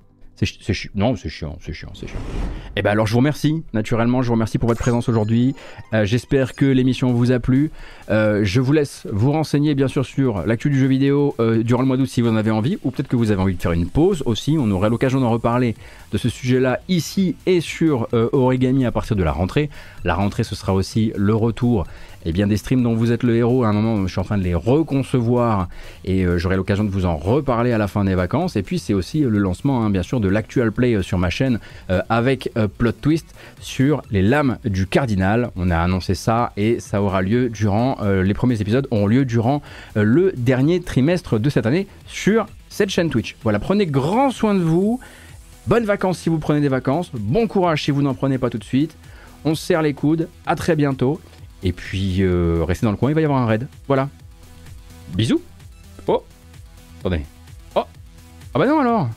Non, c'est chiant, c'est chiant, c'est chiant. Et eh ben alors je vous remercie, naturellement, je vous remercie pour votre présence aujourd'hui. Euh, j'espère que l'émission vous a plu. Euh, je vous laisse vous renseigner bien sûr sur l'actu du jeu vidéo euh, durant le mois d'août si vous en avez envie, ou peut-être que vous avez envie de faire une pause aussi. On aurait l'occasion d'en reparler de ce sujet-là ici et sur Origami à partir de la rentrée. La rentrée, ce sera aussi le retour et bien des streams dont vous êtes le héros. À un moment, je suis en train de les reconcevoir et euh, j'aurai l'occasion de vous en reparler à la fin des vacances. Et puis c'est aussi le lancement, hein, bien sûr, de l'actual play euh, sur ma chaîne euh, avec plot twist sur les lames du cardinal. On a annoncé ça et ça aura lieu durant les premiers épisodes auront lieu durant le dernier trimestre de cette année sur cette chaîne Twitch. Voilà, prenez grand soin de vous. Bonnes vacances si vous prenez des vacances. Bon courage si vous n'en prenez pas tout de suite. On se serre les coudes. À très bientôt. Et puis, euh, restez dans le coin, il va y avoir un raid. Voilà. Bisous. Oh. Attendez. Oh. Ah bah non alors